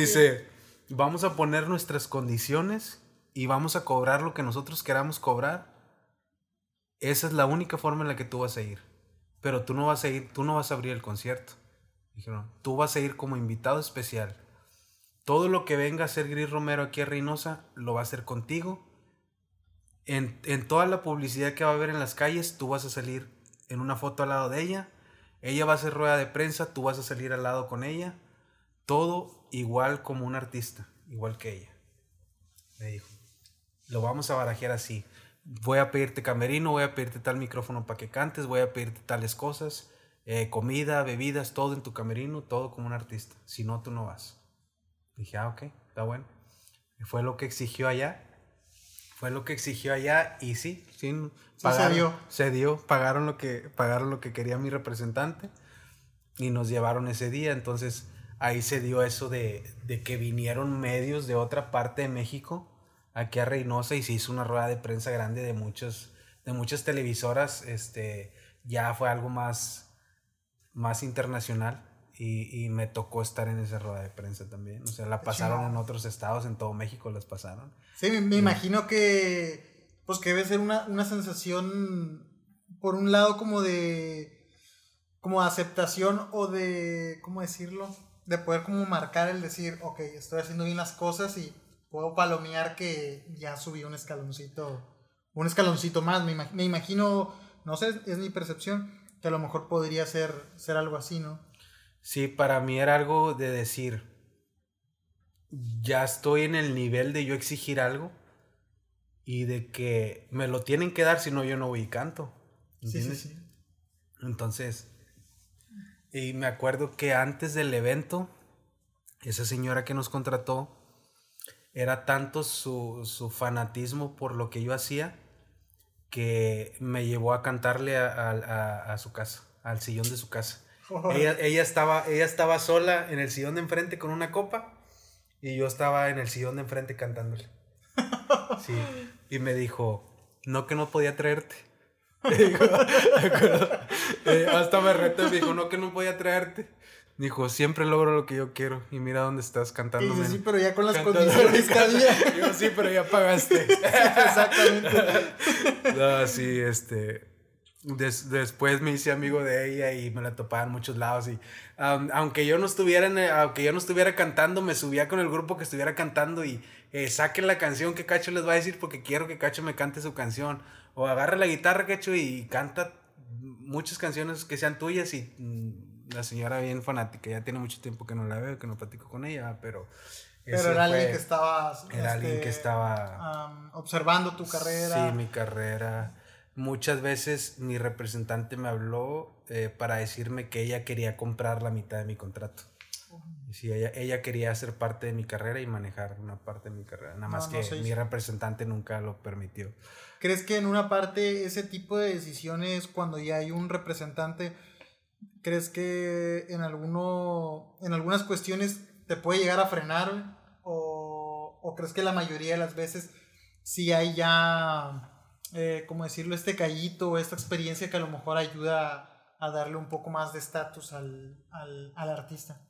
Dice, vamos a poner nuestras condiciones y vamos a cobrar lo que nosotros queramos cobrar. Esa es la única forma en la que tú vas a ir. Pero tú no vas a ir, tú no vas a abrir el concierto. Dijeron, tú vas a ir como invitado especial. Todo lo que venga a hacer Gris Romero aquí a Reynosa lo va a hacer contigo. En, en toda la publicidad que va a haber en las calles, tú vas a salir en una foto al lado de ella. Ella va a hacer rueda de prensa, tú vas a salir al lado con ella. Todo igual como un artista, igual que ella. Me dijo, lo vamos a barajear así. Voy a pedirte camerino, voy a pedirte tal micrófono para que cantes, voy a pedirte tales cosas, eh, comida, bebidas, todo en tu camerino, todo como un artista. Si no, tú no vas. Dije, ah, ok, está bueno. Fue lo que exigió allá. Fue lo que exigió allá y sí, sí, pagaron, se dio. Se dio, pagaron lo que, pagaron lo que quería mi representante y nos llevaron ese día. Entonces ahí se dio eso de, de que vinieron medios de otra parte de México aquí a Reynosa y se hizo una rueda de prensa grande de muchos, de muchas televisoras. Este, ya fue algo más, más internacional. Y, y, me tocó estar en esa rueda de prensa también. O sea, la pasaron en otros estados, en todo México las pasaron. Sí, me, me imagino que, pues que debe ser una, una sensación, por un lado, como de, como aceptación o de, ¿cómo decirlo? De poder como marcar el decir, ok, estoy haciendo bien las cosas y puedo palomear que ya subí un escaloncito, un escaloncito más. Me, me imagino, no sé, es mi percepción, que a lo mejor podría ser, ser algo así, ¿no? Sí, para mí era algo de decir, ya estoy en el nivel de yo exigir algo y de que me lo tienen que dar, si no yo no voy y canto. ¿entiendes? Sí, sí, sí. Entonces, y me acuerdo que antes del evento, esa señora que nos contrató, era tanto su, su fanatismo por lo que yo hacía, que me llevó a cantarle a, a, a su casa, al sillón de su casa. Ella, ella, estaba, ella estaba sola en el sillón de enfrente con una copa y yo estaba en el sillón de enfrente cantándole. Sí. Y me dijo, no que no podía traerte. Dijo, eh, hasta me retó y me dijo, no que no podía traerte. Dijo, siempre logro lo que yo quiero. Y mira dónde estás cantando. Y sí, pero ya con las condiciones que había. Yo, sí, pero ya pagaste. Exactamente. No, sí, este. Des, después me hice amigo de ella y me la topaba en muchos lados y um, aunque yo no estuviera en, aunque yo no estuviera cantando me subía con el grupo que estuviera cantando y eh, saquen la canción que Cacho les va a decir porque quiero que Cacho me cante su canción o agarra la guitarra Cacho y canta muchas canciones que sean tuyas y mm, la señora bien fanática ya tiene mucho tiempo que no la veo que no platico con ella pero pero era alguien que estaba era este, alguien que estaba um, observando tu carrera sí mi carrera muchas veces mi representante me habló eh, para decirme que ella quería comprar la mitad de mi contrato. Sí, ella, ella quería ser parte de mi carrera y manejar una parte de mi carrera. Nada más no, no que mi representante nunca lo permitió. ¿Crees que en una parte ese tipo de decisiones, cuando ya hay un representante, crees que en, alguno, en algunas cuestiones te puede llegar a frenar? ¿O, o crees que la mayoría de las veces sí hay ya eh, ¿cómo decirlo? Este callito, esta experiencia que a lo mejor ayuda a darle un poco más de estatus al, al, al, artista.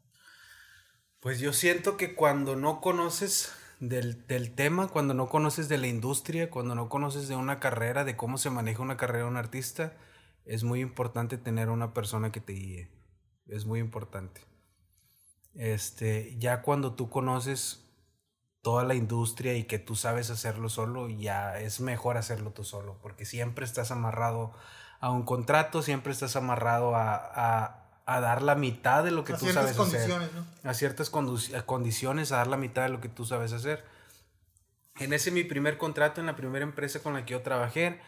Pues yo siento que cuando no conoces del, del, tema, cuando no conoces de la industria, cuando no conoces de una carrera, de cómo se maneja una carrera de un artista, es muy importante tener una persona que te guíe. Es muy importante. Este, ya cuando tú conoces toda la industria y que tú sabes hacerlo solo, ya es mejor hacerlo tú solo, porque siempre estás amarrado a un contrato, siempre estás amarrado a, a, a dar la mitad de lo que a tú sabes hacer. ¿no? A ciertas condiciones, a dar la mitad de lo que tú sabes hacer. En ese mi primer contrato, en la primera empresa con la que yo trabajé,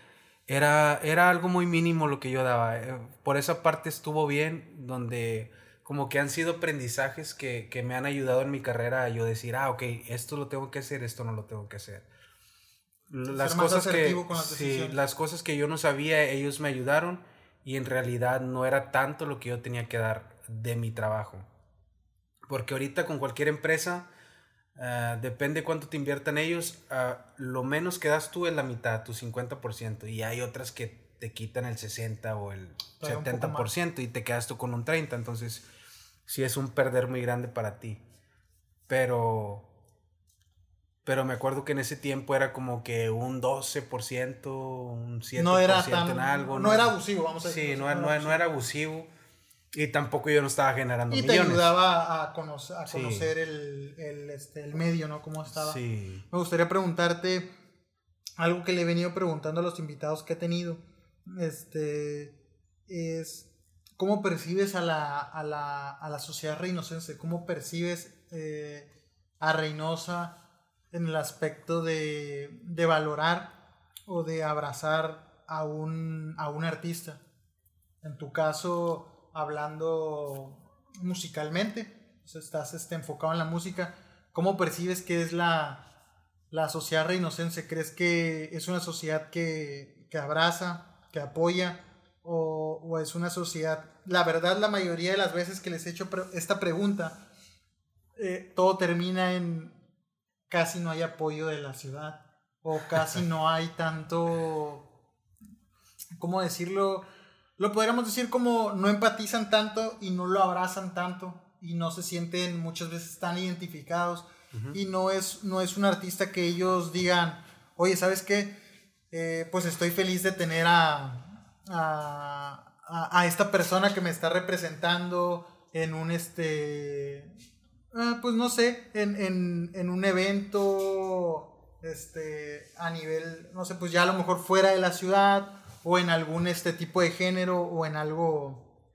era, era algo muy mínimo lo que yo daba. Eh, por esa parte estuvo bien, donde como que han sido aprendizajes que, que, me han ayudado en mi carrera a yo decir, ah, ok, esto lo tengo que hacer, esto no lo tengo que hacer. Las cosas que, sí, las cosas que yo no sabía, ellos me ayudaron y en realidad no era tanto lo que yo tenía que dar de mi trabajo. Porque ahorita con cualquier empresa, uh, depende cuánto te inviertan ellos, uh, lo menos que das tú es la mitad, tu 50%, y hay otras que te quitan el 60 o el Pero 70% y te quedas tú con un 30%. Entonces, sí es un perder muy grande para ti. Pero pero me acuerdo que en ese tiempo era como que un 12%, un 7% No era tan. en algo. no, era abusivo, vamos a Sí, decir. no, era- no era- no era abusivo. Y tampoco yo no estaba generando Y te millones. ayudaba a conocer, a Sí. conocer el, el, este, el medio, ¿no? Cómo estaba. Sí. Me gustaría preguntarte algo que le he venido preguntando a los invitados que he tenido. Este es cómo percibes a la, a la, a la sociedad reinocense, cómo percibes eh, a Reynosa en el aspecto de, de valorar o de abrazar a un, a un artista. En tu caso, hablando musicalmente, estás este, enfocado en la música, ¿cómo percibes que es la, la sociedad reinocense? ¿Crees que es una sociedad que, que abraza, que apoya, o, es una sociedad... La verdad, la mayoría de las veces que les he hecho esta pregunta, eh, todo termina en casi no hay apoyo de la ciudad, o casi no hay tanto... ¿Cómo decirlo? Lo podríamos decir como no empatizan tanto y no lo abrazan tanto y no se sienten muchas veces tan identificados y no es, no es un artista que ellos digan, oye, ¿sabes qué? Eh, pues estoy feliz de tener a, a, a- a esta persona que me está representando en un, este, ah, pues no sé, en, en, en un evento, este, a nivel, no sé, pues ya a lo mejor fuera de la ciudad o en algún este tipo de género o en algo,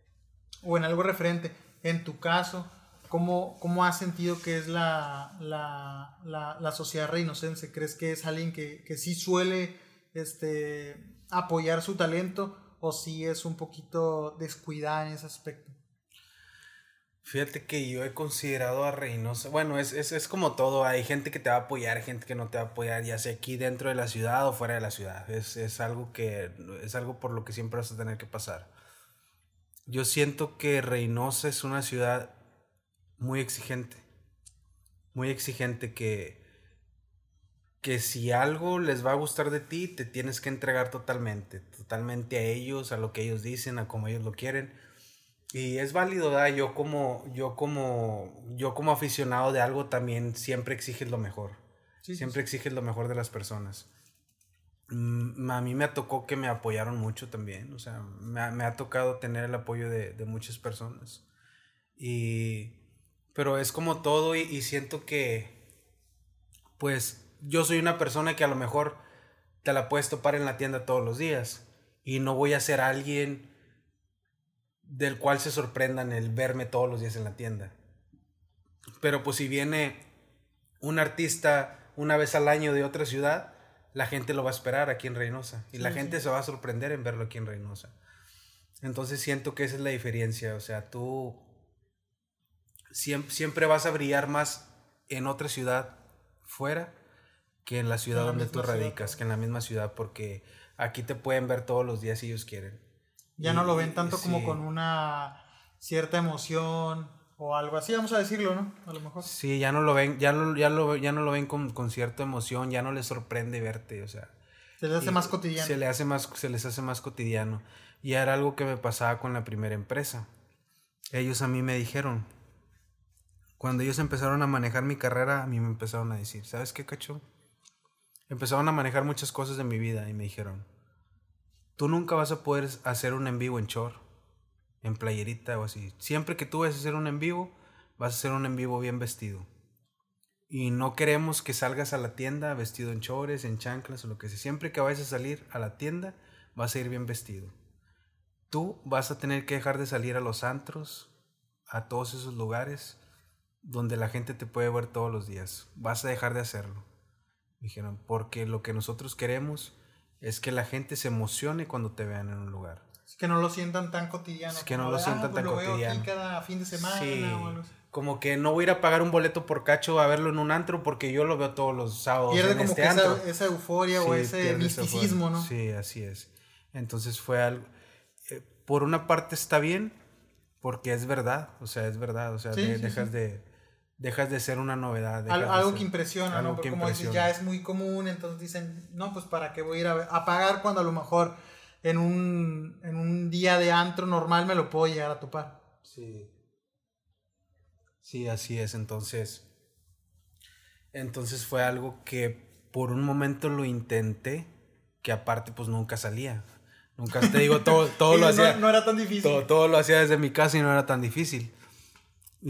o en algo referente. En tu caso, ¿cómo, cómo has sentido que es la, la, la, la sociedad reinocense? ¿Crees que es alguien que, que sí suele este, apoyar su talento o sí es un poquito descuidada en ese aspecto? Fíjate que yo he considerado a Reynosa, bueno, es, es, es como todo, hay gente que te va a apoyar, gente que no te va a apoyar, ya sea aquí dentro de la ciudad o fuera de la ciudad. Es, es algo que, es algo por lo que siempre vas a tener que pasar. Yo siento que Reynosa es una ciudad muy exigente, muy exigente que, que si algo les va a gustar de ti, te tienes que entregar totalmente, totalmente a ellos, a lo que ellos dicen, a como ellos lo quieren. Y es válido, ¿verdad? Yo como, yo como, yo como aficionado de algo también siempre exiges lo mejor. Sí, sí, siempre exiges lo mejor de las personas. Mm, A mí me tocó que me apoyaron mucho también, o sea, me ha, me ha tocado tener el apoyo de, de muchas personas. Y, pero es como todo y, y siento que, pues, yo soy una persona que a lo mejor te la puedes topar en la tienda todos los días y no voy a ser alguien del cual se sorprendan el verme todos los días en la tienda. Pero pues si viene un artista una vez al año de otra ciudad, la gente lo va a esperar aquí en Reynosa y la gente sí. se va a sorprender en verlo aquí en Reynosa. Entonces siento que esa es la diferencia, o sea, tú siempre, siempre vas a brillar más en otra ciudad fuera que en la ciudad En la donde tú ciudad, radicas, que en la misma ciudad, porque aquí te pueden ver todos los días si ellos quieren. Ya no lo ven tanto como sí. con una cierta emoción o algo así, vamos a decirlo, ¿no? A lo mejor. Sí, ya no lo ven, ya, lo, ya, lo, ya no lo ven con, con cierta emoción, ya no les sorprende verte, o sea. Se les hace más cotidiano. Se, le hace más, se les hace más cotidiano. Y era algo que me pasaba con la primera empresa. Ellos a mí me dijeron, cuando ellos empezaron a manejar mi carrera, a mí me empezaron a decir, ¿sabes qué, cacho? Empezaron a manejar muchas cosas de mi vida y me dijeron, tú nunca vas a poder hacer un en vivo en short, en playerita o así. Siempre que tú vayas a hacer un en vivo, vas a hacer un en vivo bien vestido. Y no queremos que salgas a la tienda vestido en chores, en chanclas o lo que sea. Siempre que vayas a salir a la tienda, vas a ir bien vestido. Tú vas a tener que dejar de salir a los antros, a todos esos lugares donde la gente te puede ver todos los días. Vas a dejar de hacerlo. Dijeron, porque lo que nosotros queremos es que la gente se emocione cuando te vean en un lugar. Es que no lo sientan tan cotidiano. Es que no lo sientan pues tan lo veo aquí cotidiano. cada fin de semana Sí, o algo así. como que no voy a ir a pagar un boleto por cacho a verlo en un antro porque yo lo veo todos los sábados Pierde en como este que antro. esa, esa euforia o Sí, ese pierde esa misticismo. ¿no? Sí, así es. Entonces fue algo... eh, por una parte está bien, porque es verdad, o sea, es verdad, o sea, Sí, de- dejas de... Dejas de ser una novedad. Al- algo ser- que impresiona, algo ¿no? Que como dices, ya es muy común, entonces dicen, no, pues para qué voy a ir a, pagar cuando a lo mejor en un, en un día de antro normal me lo puedo llegar a topar. Sí. Sí, así es. Entonces, Entonces fue algo que por un momento lo intenté, que aparte pues nunca salía. Nunca te digo, todo, todo lo no, hacía. no era tan difícil. Todo, todo lo hacía desde mi casa y no era tan difícil.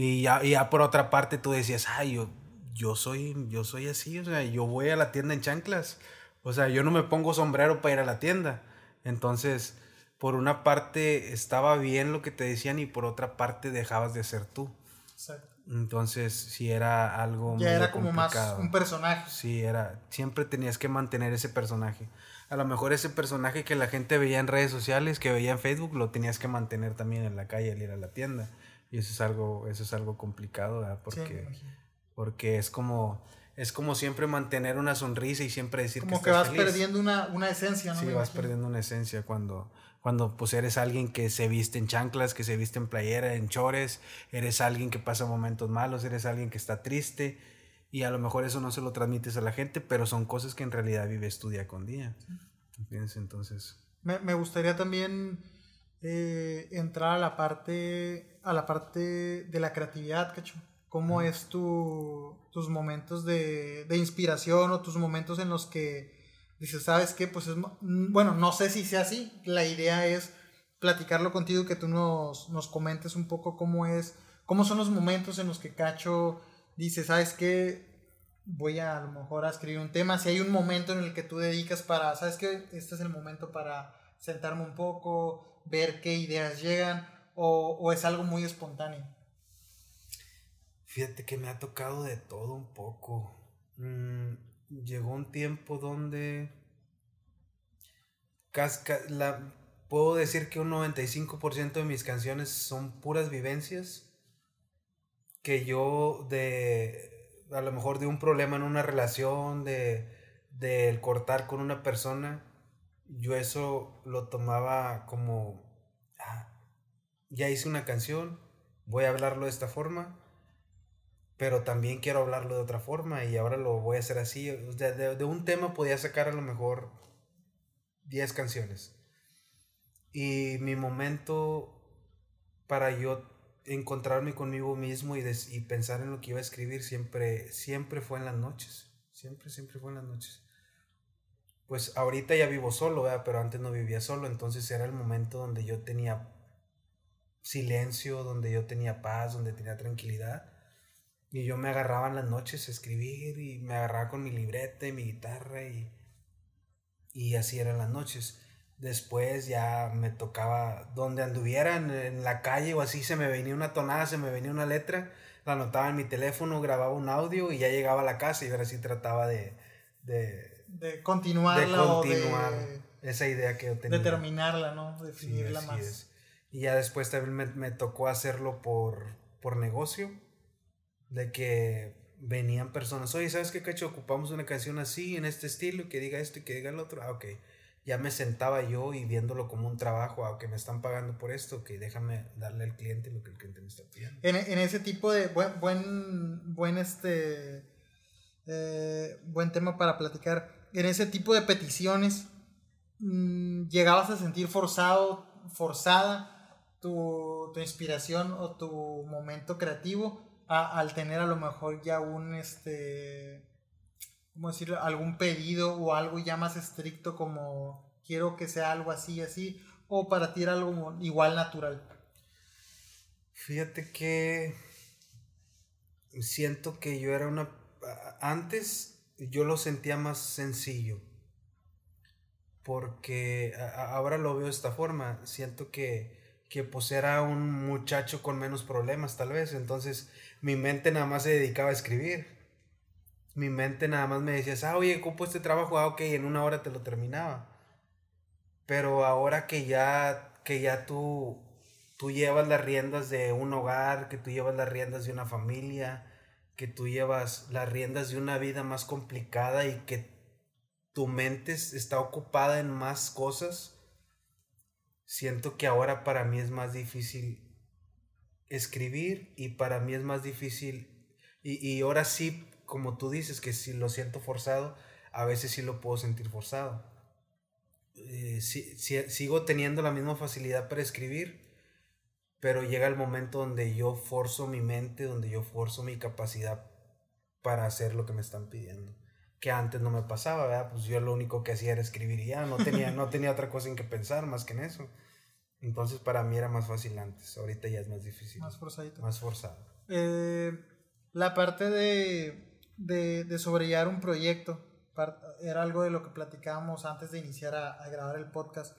Y ya, y ya por otra parte tú decías, ay, yo, yo, soy, yo soy así, o sea, yo voy a la tienda en chanclas. O sea, yo no me pongo sombrero para ir a la tienda. Entonces, por una parte estaba bien lo que te decían y por otra parte dejabas de ser tú. Exacto. Entonces, sí era algo Ya era como más un personaje. Sí, era. Siempre tenías que mantener ese personaje. A lo mejor ese personaje que la gente veía en redes sociales, que veía en Facebook, lo tenías que mantener también en la calle al ir a la tienda. Y eso es algo, eso es algo complicado, ¿verdad? Sí, Porque, porque es como, es como siempre mantener una sonrisa y siempre decir Como que, que estás vas feliz. perdiendo una, una esencia, ¿no? Sí, Me vas imagino. perdiendo una esencia cuando, cuando pues eres alguien que se viste en chanclas, que se viste en playera, en chores, eres alguien que pasa momentos malos, eres alguien que está triste y a lo mejor eso no se lo transmites a la gente, pero son cosas que en realidad vives tú día con día. ¿Entiendes? Entonces, Me, me gustaría también eh, entrar a la parte a la parte de la creatividad, cacho. ¿Cómo es tu, tus momentos de, de inspiración o tus momentos en los que dices, ¿sabes qué? Pues es, bueno, no sé si sea así. La idea es platicarlo contigo, que tú nos, nos comentes un poco cómo es, cómo son los momentos en los que Cacho dice, ¿sabes qué? Voy a, a lo mejor a escribir un tema. Si hay un momento en el que tú dedicas para, ¿sabes qué? Este es el momento para sentarme un poco, ver qué ideas llegan, o, o es algo muy espontáneo. fíjate que me ha tocado de todo un poco. Mm, llegó un tiempo donde la, puedo decir que un 95% de mis canciones son puras vivencias que yo de a lo mejor de un problema en una relación de del cortar con una persona yo eso lo tomaba como "Ah, ya hice una canción voy a hablarlo de esta forma pero también quiero hablarlo de otra forma y ahora lo voy a hacer así de, de un tema podía sacar a lo mejor 10 canciones y mi momento para yo encontrarme conmigo mismo y, des- y pensar en lo que iba a escribir siempre, siempre fue en las noches. Siempre, siempre fue en las noches. Pues ahorita ya vivo solo, ¿verdad? pero antes no vivía solo, entonces era el momento donde yo tenía silencio, donde yo tenía paz, donde tenía tranquilidad. Y yo me agarraba en las noches a escribir y me agarraba con mi libreta y mi guitarra y, y así eran las noches. Después ya me tocaba, donde anduviera en, en la calle o así, se me venía una tonada, se me venía una letra, la anotaba en mi teléfono, grababa un audio y ya llegaba a la casa y ahora sí trataba de, de, De continuarla de continuar o de, esa idea que yo tenía. de terminarla, ¿no? Sí, Definirla así más. es. Y ya después también me, tocó hacerlo por, por negocio, de que venían personas, oye, ¿sabes qué, Cacho? Ocupamos una canción así, en este estilo, que diga esto y que diga el otro. Ah, ok. Ya me sentaba yo y viéndolo como un trabajo, aunque me están pagando por esto, que déjame darle al cliente lo que el cliente me está pidiendo. En, en ese tipo de buen, buen, buen este, eh, buen tema para platicar. En ese tipo de peticiones, mm, llegabas a sentir forzado, forzada tu, tu inspiración o tu momento creativo a- al tener a lo mejor ya un, este, ¿cómo decirlo? Algún pedido o algo ya más estricto como quiero que sea algo así, así, o para ti era algo igual natural. Fíjate que siento que yo era una... Antes yo lo sentía más sencillo. Porque ahora lo veo de esta forma. Siento que, que pues era un muchacho con menos problemas tal vez. Entonces mi mente nada más se dedicaba a escribir. Mi mente nada más me decía, ah, oye, ocupo este trabajo, ah, ok, en una hora te lo terminaba. Pero ahora que ya, que ya tú, tú llevas las riendas de un hogar, que tú llevas las riendas de una familia, que tú llevas las riendas de una vida más complicada y que tu mente es- está ocupada en más cosas, siento que ahora para mí es más difícil escribir y para mí es más difícil, y, y ahora sí, como tú dices, que si lo siento forzado, a veces sí lo puedo sentir forzado eh, si- si- sigo teniendo la misma facilidad para escribir, pero llega el momento donde yo forzo mi mente, donde yo forzo mi capacidad para hacer lo que me están pidiendo. Que antes no me pasaba, ¿verdad? Pues yo lo único que hacía era escribir y ya, no tenía, no tenía otra cosa en que pensar más que en eso. Entonces para mí era más fácil antes, ahorita ya es más difícil. Más forzadito. Más forzado. Eh, la parte de, de, de sobrellevar un proyecto era algo de lo que platicábamos antes de iniciar a, a grabar el podcast.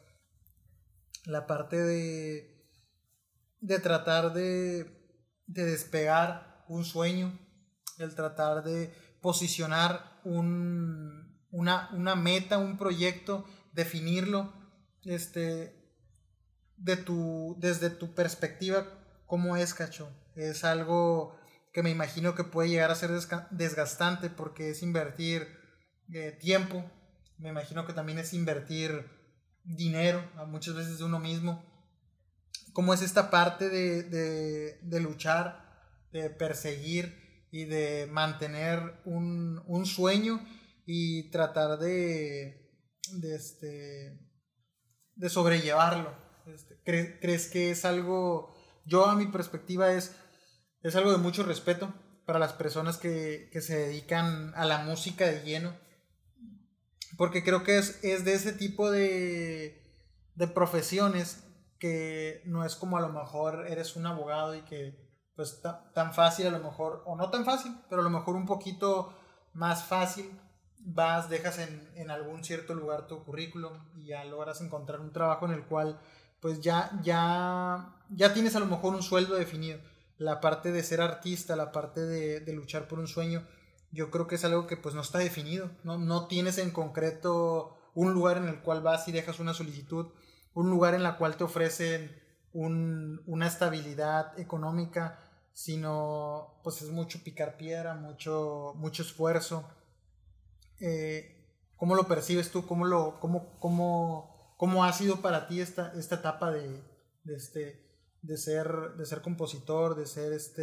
La parte de, de tratar de, de despegar un sueño, el tratar de posicionar un, una, una meta, un proyecto, definirlo, este, de tu, desde tu perspectiva, ¿cómo es, cacho? Es algo que me imagino que puede llegar a ser desgastante porque es invertir eh, tiempo, me imagino que también es invertir dinero, muchas veces de uno mismo. ¿Cómo es esta parte de, de, de luchar, de perseguir y de mantener un, un sueño y tratar de, este, de sobrellevarlo? Este, ¿crees, que es algo, yo a mi perspectiva es, es algo de mucho respeto para las personas que, se dedican a la música de lleno? Porque creo que es, es de ese tipo de, de profesiones que no es como a lo mejor eres un abogado y que pues tan fácil a lo mejor, o no tan fácil, pero a lo mejor un poquito más fácil vas, dejas en, en, algún cierto lugar tu currículum y ya logras encontrar un trabajo en el cual pues ya, ya, ya tienes a lo mejor un sueldo definido. La parte de ser artista, la parte de, de luchar por un sueño, yo creo que es algo que pues no está definido, ¿no? No tienes en concreto un lugar en el cual vas y dejas una solicitud, un lugar en el cual te ofrecen un, una estabilidad económica, sino pues es mucho picar piedra, mucho, mucho esfuerzo. Eh, ¿Cómo lo percibes tú? ¿Cómo, lo, cómo, cómo, ¿Cómo ha sido para ti esta, esta etapa de, de, este, de, ser, de ser compositor, de ser, este,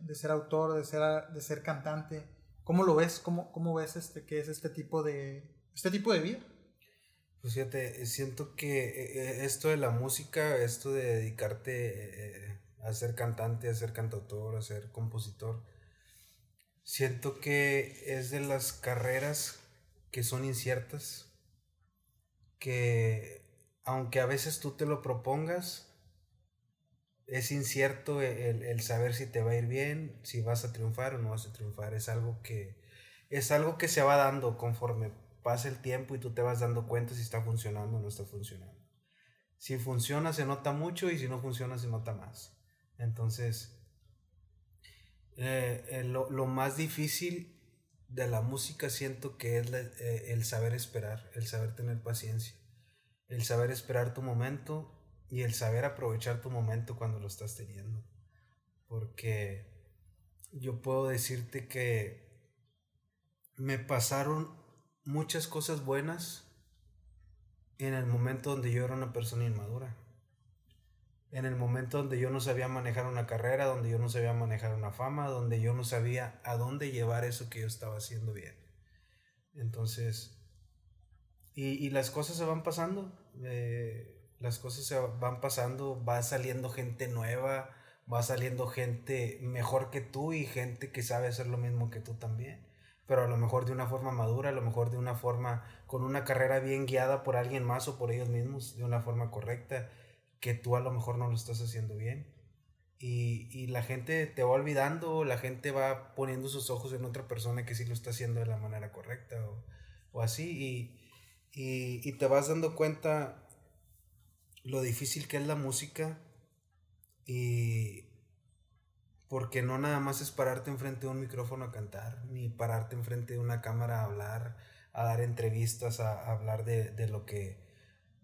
de ser autor, de ser, de ser cantante? ¿Cómo lo ves? ¿Cómo, cómo ves este, que es este tipo de, este tipo de vida? Pues fíjate, siento que eh, eh, esto de la música, esto de dedicarte eh, a ser cantante, a ser cantautor, a ser compositor, siento que es de las carreras que son inciertas que aunque a veces tú te lo propongas, es incierto el, saber si te va a ir bien, si vas a triunfar o no vas a triunfar. Es algo que, es algo que se va dando conforme pasa el tiempo y tú te vas dando cuenta si está funcionando o no está funcionando. Si funciona se nota mucho y si no funciona se nota más. Entonces, eh, lo, lo, más difícil de la música siento que es eh, el saber esperar, el saber tener paciencia, el saber esperar tu momento y el saber aprovechar tu momento cuando lo estás teniendo. Porque yo puedo decirte que me pasaron muchas cosas buenas en el momento donde yo era una persona inmadura en el momento donde yo no sabía manejar una carrera, donde yo no sabía manejar una fama, donde yo no sabía a dónde llevar eso que yo estaba haciendo bien. Entonces, y, las cosas se van pasando, eh, las cosas se van pasando, va saliendo gente nueva, va saliendo gente mejor que tú y gente que sabe hacer lo mismo que tú también, pero a lo mejor de una forma madura, a lo mejor de una forma con una carrera bien guiada por alguien más o por ellos mismos, de una forma correcta que tú a lo mejor no lo estás haciendo bien. Y, y, la gente te va olvidando, la gente va poniendo sus ojos en otra persona que sí lo está haciendo de la manera correcta o, o así. Y, y, te vas dando cuenta lo difícil que es la música. Y porque no nada más es pararte enfrente de un micrófono a cantar, ni pararte enfrente de una cámara a hablar, a dar entrevistas, a, a hablar de, de lo que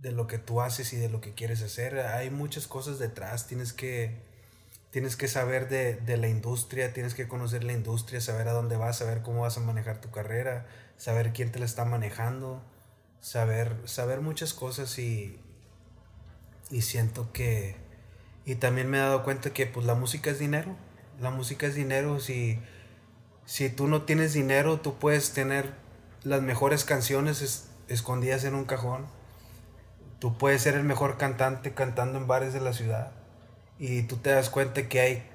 de lo que tú haces y de lo que quieres hacer. Hay muchas cosas detrás, tienes que, tienes que saber de, de, la industria, tienes que conocer la industria, saber a dónde vas, saber cómo vas a manejar tu carrera, saber quién te la está manejando, saber, saber muchas cosas y, y siento que... Y también me he dado cuenta que pues la música es dinero, la música es dinero, si, si tú no tienes dinero, tú puedes tener las mejores canciones escondidas en un cajón Tú puedes ser el mejor cantante cantando en bares de la ciudad y tú te das cuenta que hay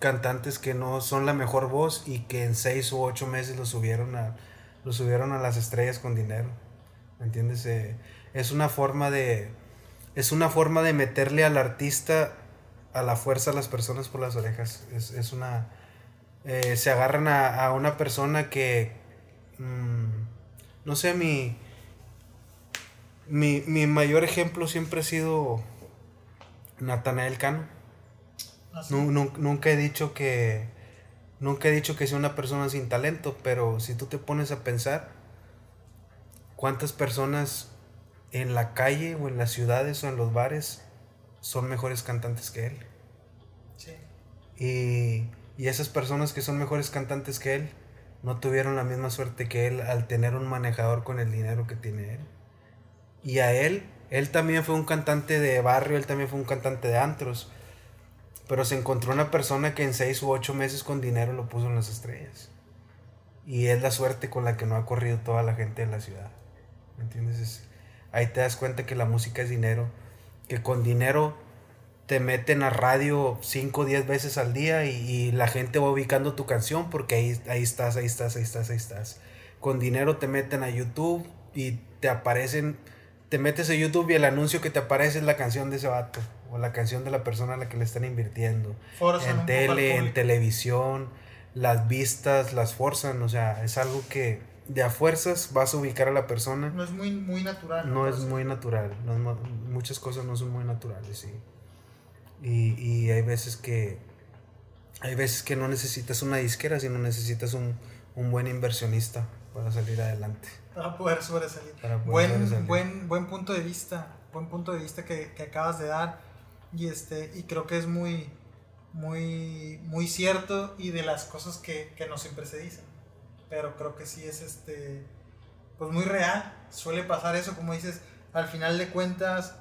cantantes que no son la mejor voz y que en seis u ocho meses lo subieron a, subieron a las estrellas con dinero. ¿Me entiendes? Eh, es una forma de. Es una forma de meterle al artista a la fuerza a las personas por las orejas. Es, una. Eh, se agarran a, una persona que. Mm, no sé, mi, mi. Mi mayor ejemplo siempre ha sido Natanael Cano. ¿Ah, nunca he dicho que. Nunca he dicho que sea una persona sin talento, pero si tú te pones a pensar, ¿cuántas personas en la calle o en las ciudades o en los bares son mejores cantantes que él? Sí. Y, y esas personas que son mejores cantantes que él no tuvieron la misma suerte que él al tener un manejador con el dinero que tiene él. Y a él, él también fue un cantante de barrio, él también fue un cantante de antros pero se encontró una persona que en seis u ocho meses con dinero lo puso en las estrellas. Y es la suerte con la que no ha corrido toda la gente de la ciudad. ¿Me entiendes? ahí te das cuenta que la música es dinero. Que con dinero te meten a radio cinco o diez veces al día y, la gente va ubicando tu canción porque ahí, ahí estás, ahí estás, ahí estás, ahí estás. Con dinero te meten a YouTube y te aparecen, te metes a YouTube y el anuncio que te aparece es la canción de ese vato o la canción de la persona a la que le están invirtiendo. en tele, en televisión, las vistas las forzan, o sea, es algo que de a fuerzas vas a ubicar a la persona. No es muy, muy natural. No, es muy natural, muchas cosas no son muy naturales, sí. Y, y, hay veces que hay veces que no necesitas una disquera, sino necesitas un, un buen inversionista para salir adelante. Para poder sobresalir. buen, Buen, buen punto de vista, buen punto de vista que, que acabas de dar y, este, y creo que es muy, muy, muy cierto y de las cosas que, que no siempre se dicen. Pero creo que sí es este, pues muy real. Suele pasar eso, como dices, al final de cuentas,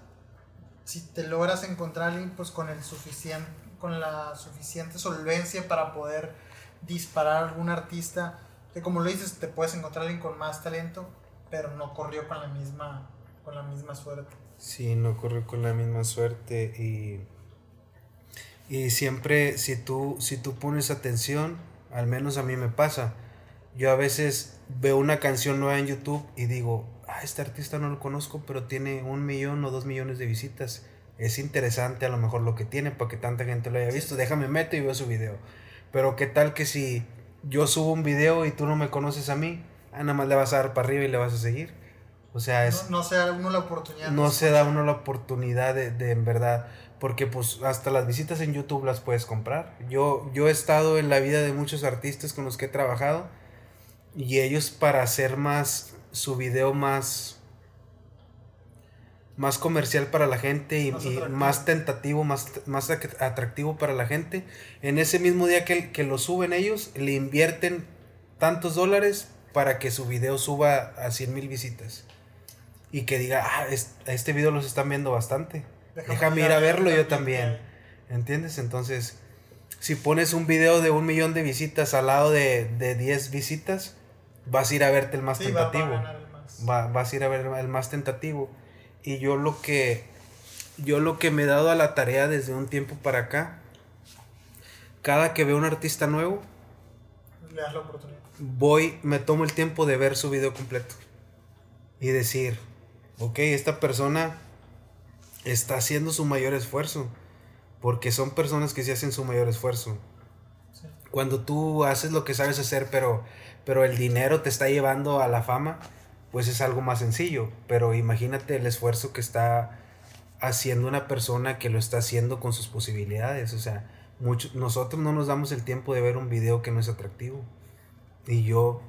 si te logras encontrar alguien pues con, el suficiente, con la suficiente solvencia para poder disparar a algún artista, que como lo dices, te puedes encontrar alguien con más talento, pero no corrió con la misma, con la misma suerte. Sí, no corre con la misma suerte y, y siempre si tú, si tú pones atención, al menos a mí me pasa, yo a veces veo una canción nueva en YouTube y digo, ah, este artista no lo conozco, pero tiene un millón o dos millones de visitas. Es interesante a lo mejor lo que tiene para que tanta gente lo haya visto. Déjame meto y veo su video. Pero qué tal que si yo subo un video y tú no me conoces a mí, ah, nada más le vas a dar para arriba y le vas a seguir. O sea, es... No, se da uno la oportunidad. No se da uno la oportunidad de, de, en verdad, porque pues hasta las visitas en YouTube las puedes comprar. Yo, yo he estado en la vida de muchos artistas con los que he trabajado y ellos para hacer más, su video más, más comercial para la gente y más, tentativo, más, más atractivo para la gente, en ese mismo día que, que lo suben ellos, le invierten tantos dólares para que su video suba a 100 mil visitas y que diga, ah, este video los están viendo bastante. Déjame, ir a verlo yo también. ¿Entiendes? Entonces, si pones un video de un millón de visitas al lado de, de 10 visitas, vas a ir a verte el más tentativo. Va vas a ir a ver el más tentativo. Y yo lo que yo lo que me he dado a la tarea desde un tiempo para acá, cada que veo un artista nuevo, le das la oportunidad. Voy, me tomo el tiempo de ver su video completo y decir, ok, esta persona está haciendo su mayor esfuerzo, porque son personas que sí hacen su mayor esfuerzo. Cuando tú haces lo que sabes hacer, pero, pero el dinero te está llevando a la fama, pues es algo más sencillo. Pero imagínate el esfuerzo que está haciendo una persona que lo está haciendo con sus posibilidades. O sea, nosotros no nos damos el tiempo de ver un video que no es atractivo. Y yo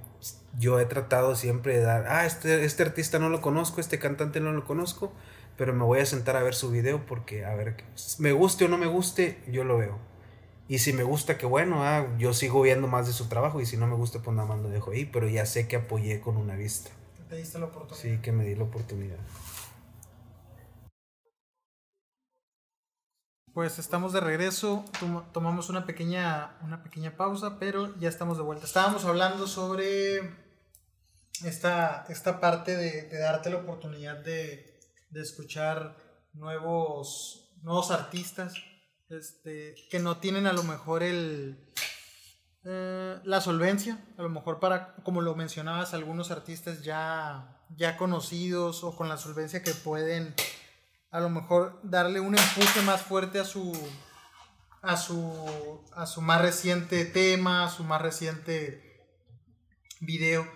yo he tratado siempre de dar, ah, este, este artista no lo conozco, este cantante no lo conozco, pero me voy a sentar a ver su video porque, a ver, me guste o no me guste, yo lo veo. Y si me gusta, qué bueno, ah, yo sigo viendo más de su trabajo y si no me gusta, pues nada más lo dejo ahí, pero ya sé que apoyé con una vista. Te diste la oportunidad. Sí, que me di la oportunidad. Pues estamos de regreso, tomamos una pequeña, una pequeña pausa, pero ya estamos de vuelta. Estábamos hablando sobre esta, esta parte de, darte la oportunidad de, escuchar nuevos, nuevos artistas este, que no tienen a lo mejor el, eh, la solvencia, a lo mejor para, como lo mencionabas, algunos artistas ya, ya conocidos o con la solvencia que pueden a lo mejor darle un empuje más fuerte a su, a su, a su más reciente tema, a su más reciente video.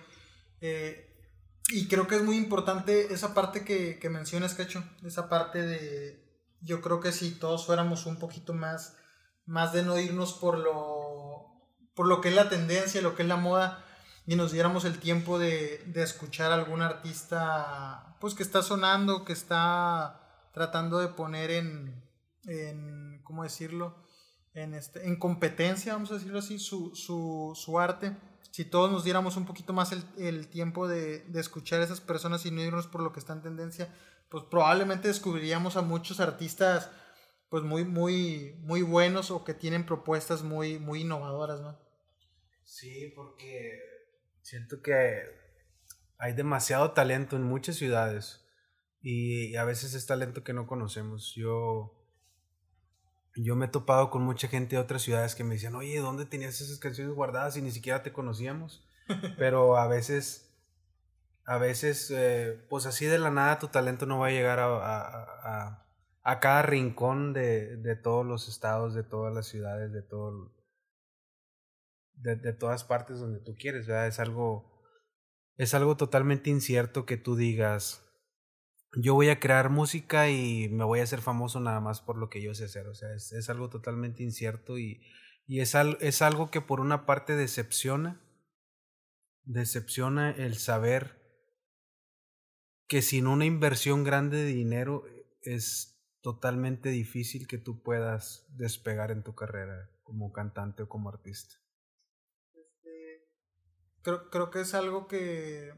Eh, y creo que es muy importante esa parte que, que mencionas, Cacho, esa parte de, yo creo que si todos fuéramos un poquito más, más de no irnos por lo, por lo que es la tendencia, lo que es la moda, y nos diéramos el tiempo de, de escuchar a algún artista, pues que está sonando, que está tratando de poner en, en ¿cómo decirlo? En, este, en competencia, vamos a decirlo así, su, su, su arte. Si todos nos diéramos un poquito más el, el tiempo de, de, escuchar a esas personas y no irnos por lo que está en tendencia, pues probablemente descubriríamos a muchos artistas pues muy, muy, muy buenos o que tienen propuestas muy, muy innovadoras, ¿no? Sí, porque siento que hay demasiado talento en muchas ciudades y a veces es talento que no conocemos. Yo, yo me he topado con mucha gente de otras ciudades que me decían, oye, ¿dónde tenías esas canciones guardadas y ni siquiera te conocíamos? Pero a veces a veces, eh, pues así de la nada tu talento no va a llegar a, a, a, cada rincón de, de, todos los estados, de todas las ciudades, de todo, de, de todas partes donde tú quieres, ¿verdad? Es algo, es algo totalmente incierto que tú digas, yo voy a crear música y me voy a hacer famoso nada más por lo que yo sé hacer, o sea, es, es algo totalmente incierto y, y es, al, es algo que por una parte decepciona, decepciona el saber que sin una inversión grande de dinero es totalmente difícil que tú puedas despegar en tu carrera como cantante o como artista. Este, creo, creo que es algo que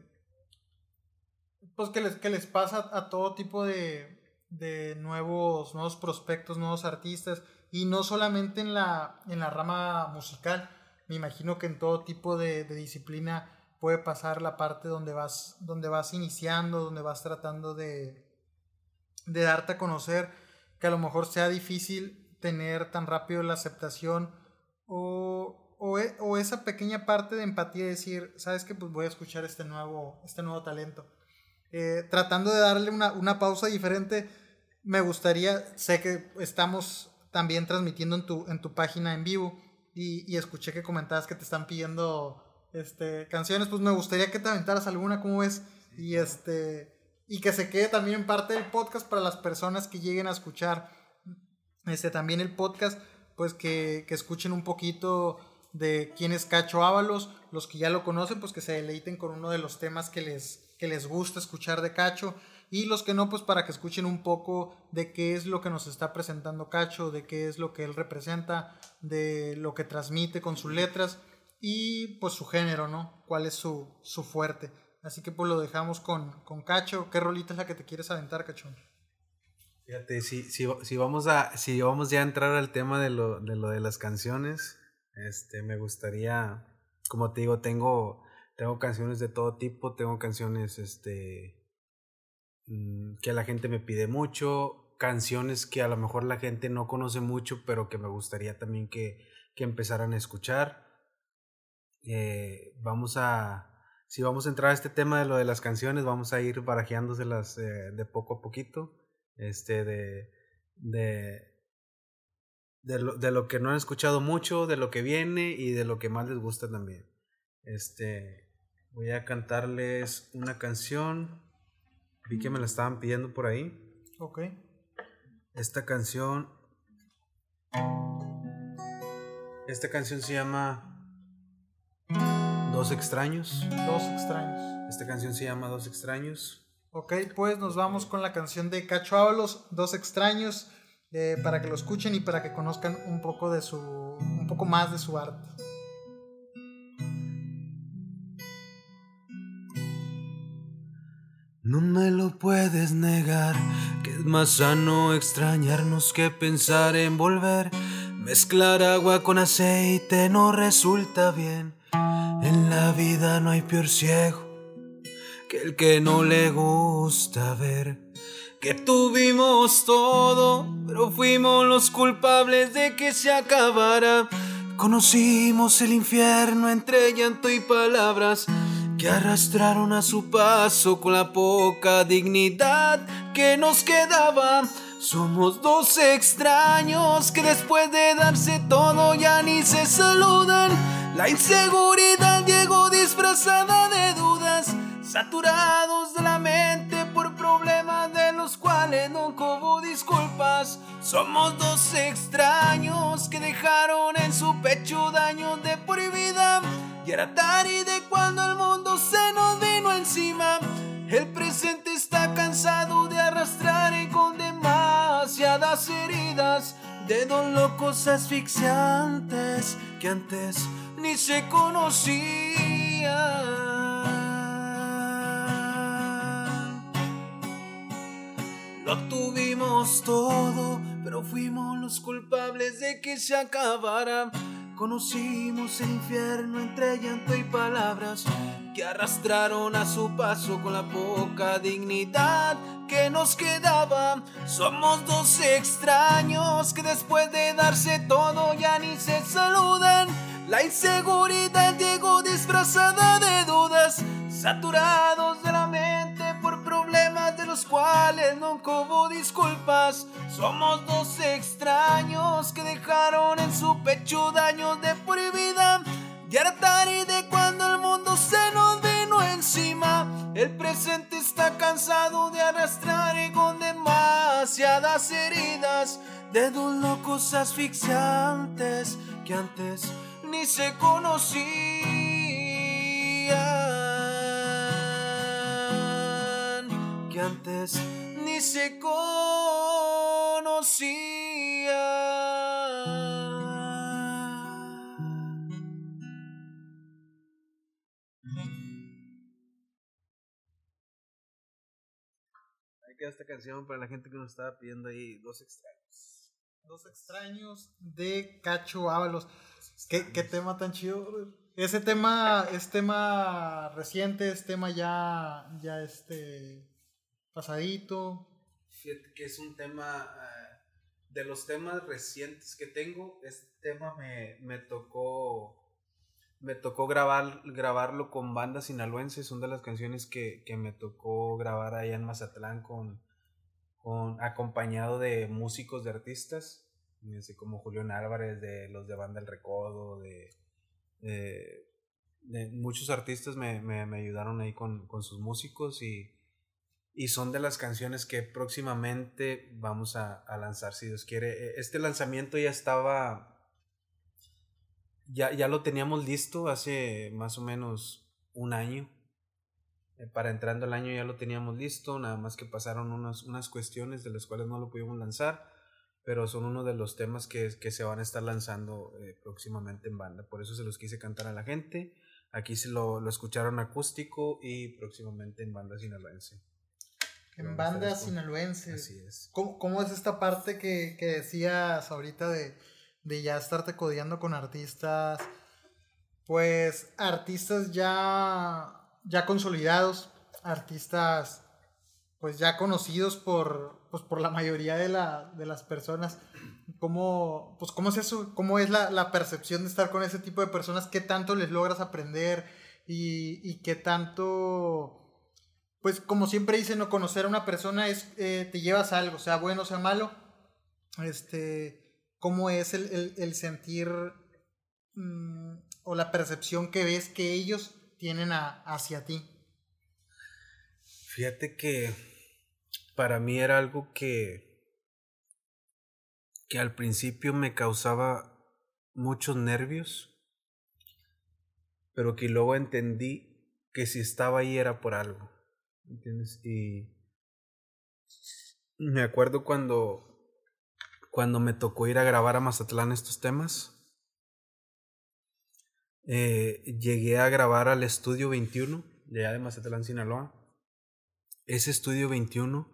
pues que les, que les pasa a todo tipo de, de nuevos, nuevos prospectos, nuevos artistas, y no solamente en la, en la rama musical, me imagino que en todo tipo de, de disciplina puede pasar la parte donde vas, donde vas iniciando, donde vas tratando de, de darte a conocer, que a lo mejor sea difícil tener tan rápido la aceptación o, o, e, o esa pequeña parte de empatía de decir, sabes que pues voy a escuchar este nuevo, este nuevo talento. Eh, tratando de darle una, una pausa diferente, me gustaría, sé que estamos también transmitiendo en tu, en tu página en vivo y, y escuché que comentabas que te están pidiendo este, canciones, pues me gustaría que te aventaras alguna, como ves? Y este, y que se quede también parte del podcast para las personas que lleguen a escuchar este, también el podcast, pues que, que escuchen un poquito de quién es Cacho Ábalos, los que ya lo conocen, pues que se deleiten con uno de los temas que les, que les gusta escuchar de Cacho, y los que no, pues para que escuchen un poco de qué es lo que nos está presentando Cacho, de qué es lo que él representa, de lo que transmite con sus letras y pues su género, ¿no? ¿Cuál es su, su fuerte? Así que pues lo dejamos con, con Cacho. ¿Qué rolita es la que te quieres aventar, Cacho? Fíjate, si, si, si, vamos a, si vamos ya a entrar al tema de lo, de lo de las canciones, este, me gustaría, como te digo, tengo, tengo canciones de todo tipo, tengo canciones este, mm, que la gente me pide mucho, canciones que a lo mejor la gente no conoce mucho, pero que me gustaría también que, que empezaran a escuchar eh, vamos a, si vamos a entrar a este tema de lo de las canciones, vamos a ir barajeándoselas eh, de poco a poquito, este, de, de, de, lo, de lo que no han escuchado mucho, de lo que viene y de lo que más les gusta también. Este, voy a cantarles una canción, vi que me la estaban pidiendo por ahí. Ok. Esta canción, esta canción se llama Dos extraños. Dos extraños. Esta canción se llama Dos extraños. Ok, pues nos vamos con la canción de Cacho Ábalos, Dos extraños, eh, para que lo escuchen y para que conozcan un poco de su, un poco más de su arte. No me lo puedes negar, que es más sano extrañarnos que pensar en volver. Mezclar agua con aceite no resulta bien. En la vida no hay peor ciego que el que no le gusta ver que tuvimos todo, pero fuimos los culpables de que se acabara. Conocimos el infierno entre llanto y palabras que arrastraron a su paso con la poca dignidad que nos quedaba. Somos dos extraños que después de darse todo ya ni se saludan. La inseguridad llegó disfrazada de dudas, saturados de la mente por problemas de los cuales no hubo disculpas. Somos dos extraños que dejaron en su pecho daños de por vida. Y era tarde cuando el mundo se nos vino encima. El presente está cansado de arrastrar y con demasiadas heridas de dos locos asfixiantes que antes ni se conocían. Lo tuvimos todo, pero fuimos los culpables de que se acabara. Conocimos el infierno entre llanto y palabras que arrastraron a su paso con la poca dignidad que nos quedaba. Somos dos extraños que después de darse todo ya ni se saludan. La inseguridad llegó disfrazada de dudas, saturados de la mente por problemas de los cuales no hubo disculpas. Somos dos extraños que dejaron en su pecho daños de por vida. Y era tarde cuando el mundo se nos vino encima. El presente está cansado de arrastrar y con demasiadas heridas de dos locos asfixiantes que antes ni se conocían. Que antes se conocían. Ahí queda esta canción para la gente que nos estaba pidiendo ahí dos extraños. Dos extraños de Cacho Ábalos. ¿Qué, qué tema tan chido, brother? Ese tema es tema reciente, es tema ya, ya este, pasadito. Que es un tema, eh, de los temas recientes que tengo, este tema me, me tocó, me tocó grabar, grabarlo con banda sinaloense, son de las canciones que, que me tocó grabar allá en Mazatlán con, con, acompañado de músicos de artistas, así como Julián Álvarez, de los de Banda El Recodo, de, de, de muchos artistas me, me, me ayudaron ahí con, con sus músicos y, y son de las canciones que próximamente vamos a, a, lanzar, si Dios quiere. E, Este lanzamiento ya estaba, ya, ya lo teníamos listo hace más o menos un año. Eh, Para entrando el año ya lo teníamos listo, nada más que pasaron unas, unas cuestiones de las cuales no lo pudimos lanzar, pero son uno de los temas que, que se van a estar lanzando eh, próximamente en banda. Por eso se los quise cantar a la gente. Aquí se lo, lo escucharon acústico y próximamente en banda sinaloense. En banda sinaloense. Así es. ¿Cómo, cómo es esta parte que, que decías ahorita de, de, ya estarte codeando con artistas? Pues artistas ya, ya consolidados, artistas pues ya conocidos por, pues, por la mayoría de, la, de las personas. ¿Cómo, pues, ¿Cómo es eso? ¿Cómo es la, la, percepción de estar con ese tipo de personas? ¿Qué tanto les logras aprender? ¿Y, y qué tanto pues como siempre dicen, no conocer a una persona es, eh, te llevas a algo, sea bueno, sea malo. Este, cómo es el, el, sentir mmm, o la percepción que ves que ellos tienen a, hacia ti. Fíjate que para mí era algo que, que al principio me causaba muchos nervios, pero que luego entendí que si estaba ahí era por algo. ¿Entiendes? Y me acuerdo cuando, cuando me tocó ir a grabar a Mazatlán estos temas. Eh, llegué a grabar al estudio 21 de allá de Mazatlán, Sinaloa. Ese estudio 21,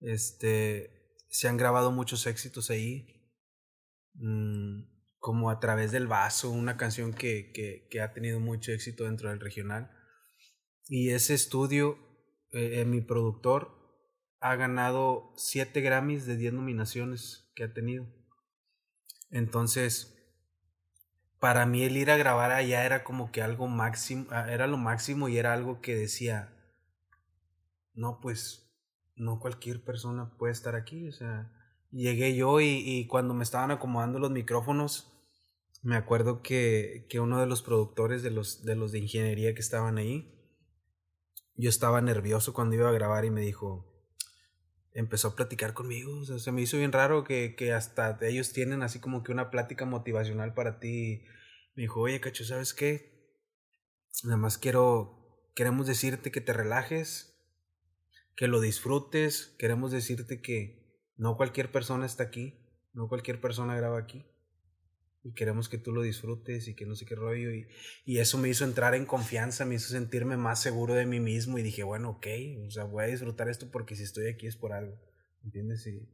este, se han grabado muchos éxitos ahí. Mm, como a través del vaso, una canción que, que, que ha tenido mucho éxito dentro del regional. Y ese estudio eh, mi productor ha ganado 7 Grammys de 10 nominaciones que ha tenido. Entonces, para mí el ir a grabar allá era como que algo máximo, ah, era lo máximo y era algo que decía, no, pues, no cualquier persona puede estar aquí, o sea, llegué yo y, y cuando me estaban acomodando los micrófonos, me acuerdo que, que uno de los productores de los, de los de ingeniería que estaban ahí, yo estaba nervioso cuando iba a grabar y me dijo, empezó a platicar conmigo. O sea, se me hizo bien raro que, que, hasta ellos tienen así como que una plática motivacional para ti. Me dijo, oye, cacho, ¿sabes qué? Nada más quiero, queremos decirte que te relajes, que lo disfrutes, queremos decirte que no cualquier persona está aquí, no cualquier persona graba aquí y queremos que tú lo disfrutes y que no sé qué rollo. Y, y, eso me hizo entrar en confianza, me hizo sentirme más seguro de mí mismo y dije, bueno, ok, o sea, voy a disfrutar esto porque si estoy aquí es por algo, ¿entiendes? Y,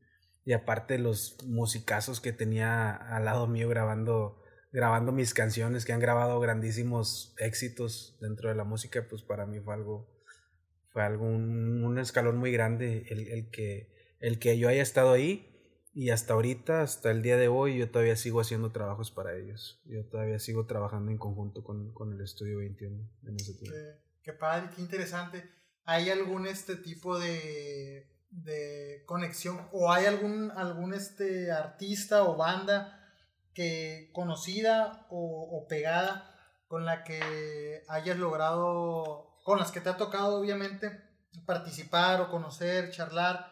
y aparte los musicazos que tenía al lado mío grabando, grabando mis canciones, que han grabado grandísimos éxitos dentro de la música, pues para mí fue algo, fue algo, un, un escalón muy grande el, el, que, el que yo haya estado ahí y hasta ahorita, hasta el día de hoy, yo todavía sigo haciendo trabajos para ellos. Yo todavía sigo trabajando en conjunto con, con el Estudio 21 en ese tiempo. Qué, qué, padre, qué interesante. ¿Hay algún este tipo de, de conexión o hay algún, algún este artista o banda que conocida o, o pegada con la que hayas logrado, con las que te ha tocado obviamente participar o conocer, charlar?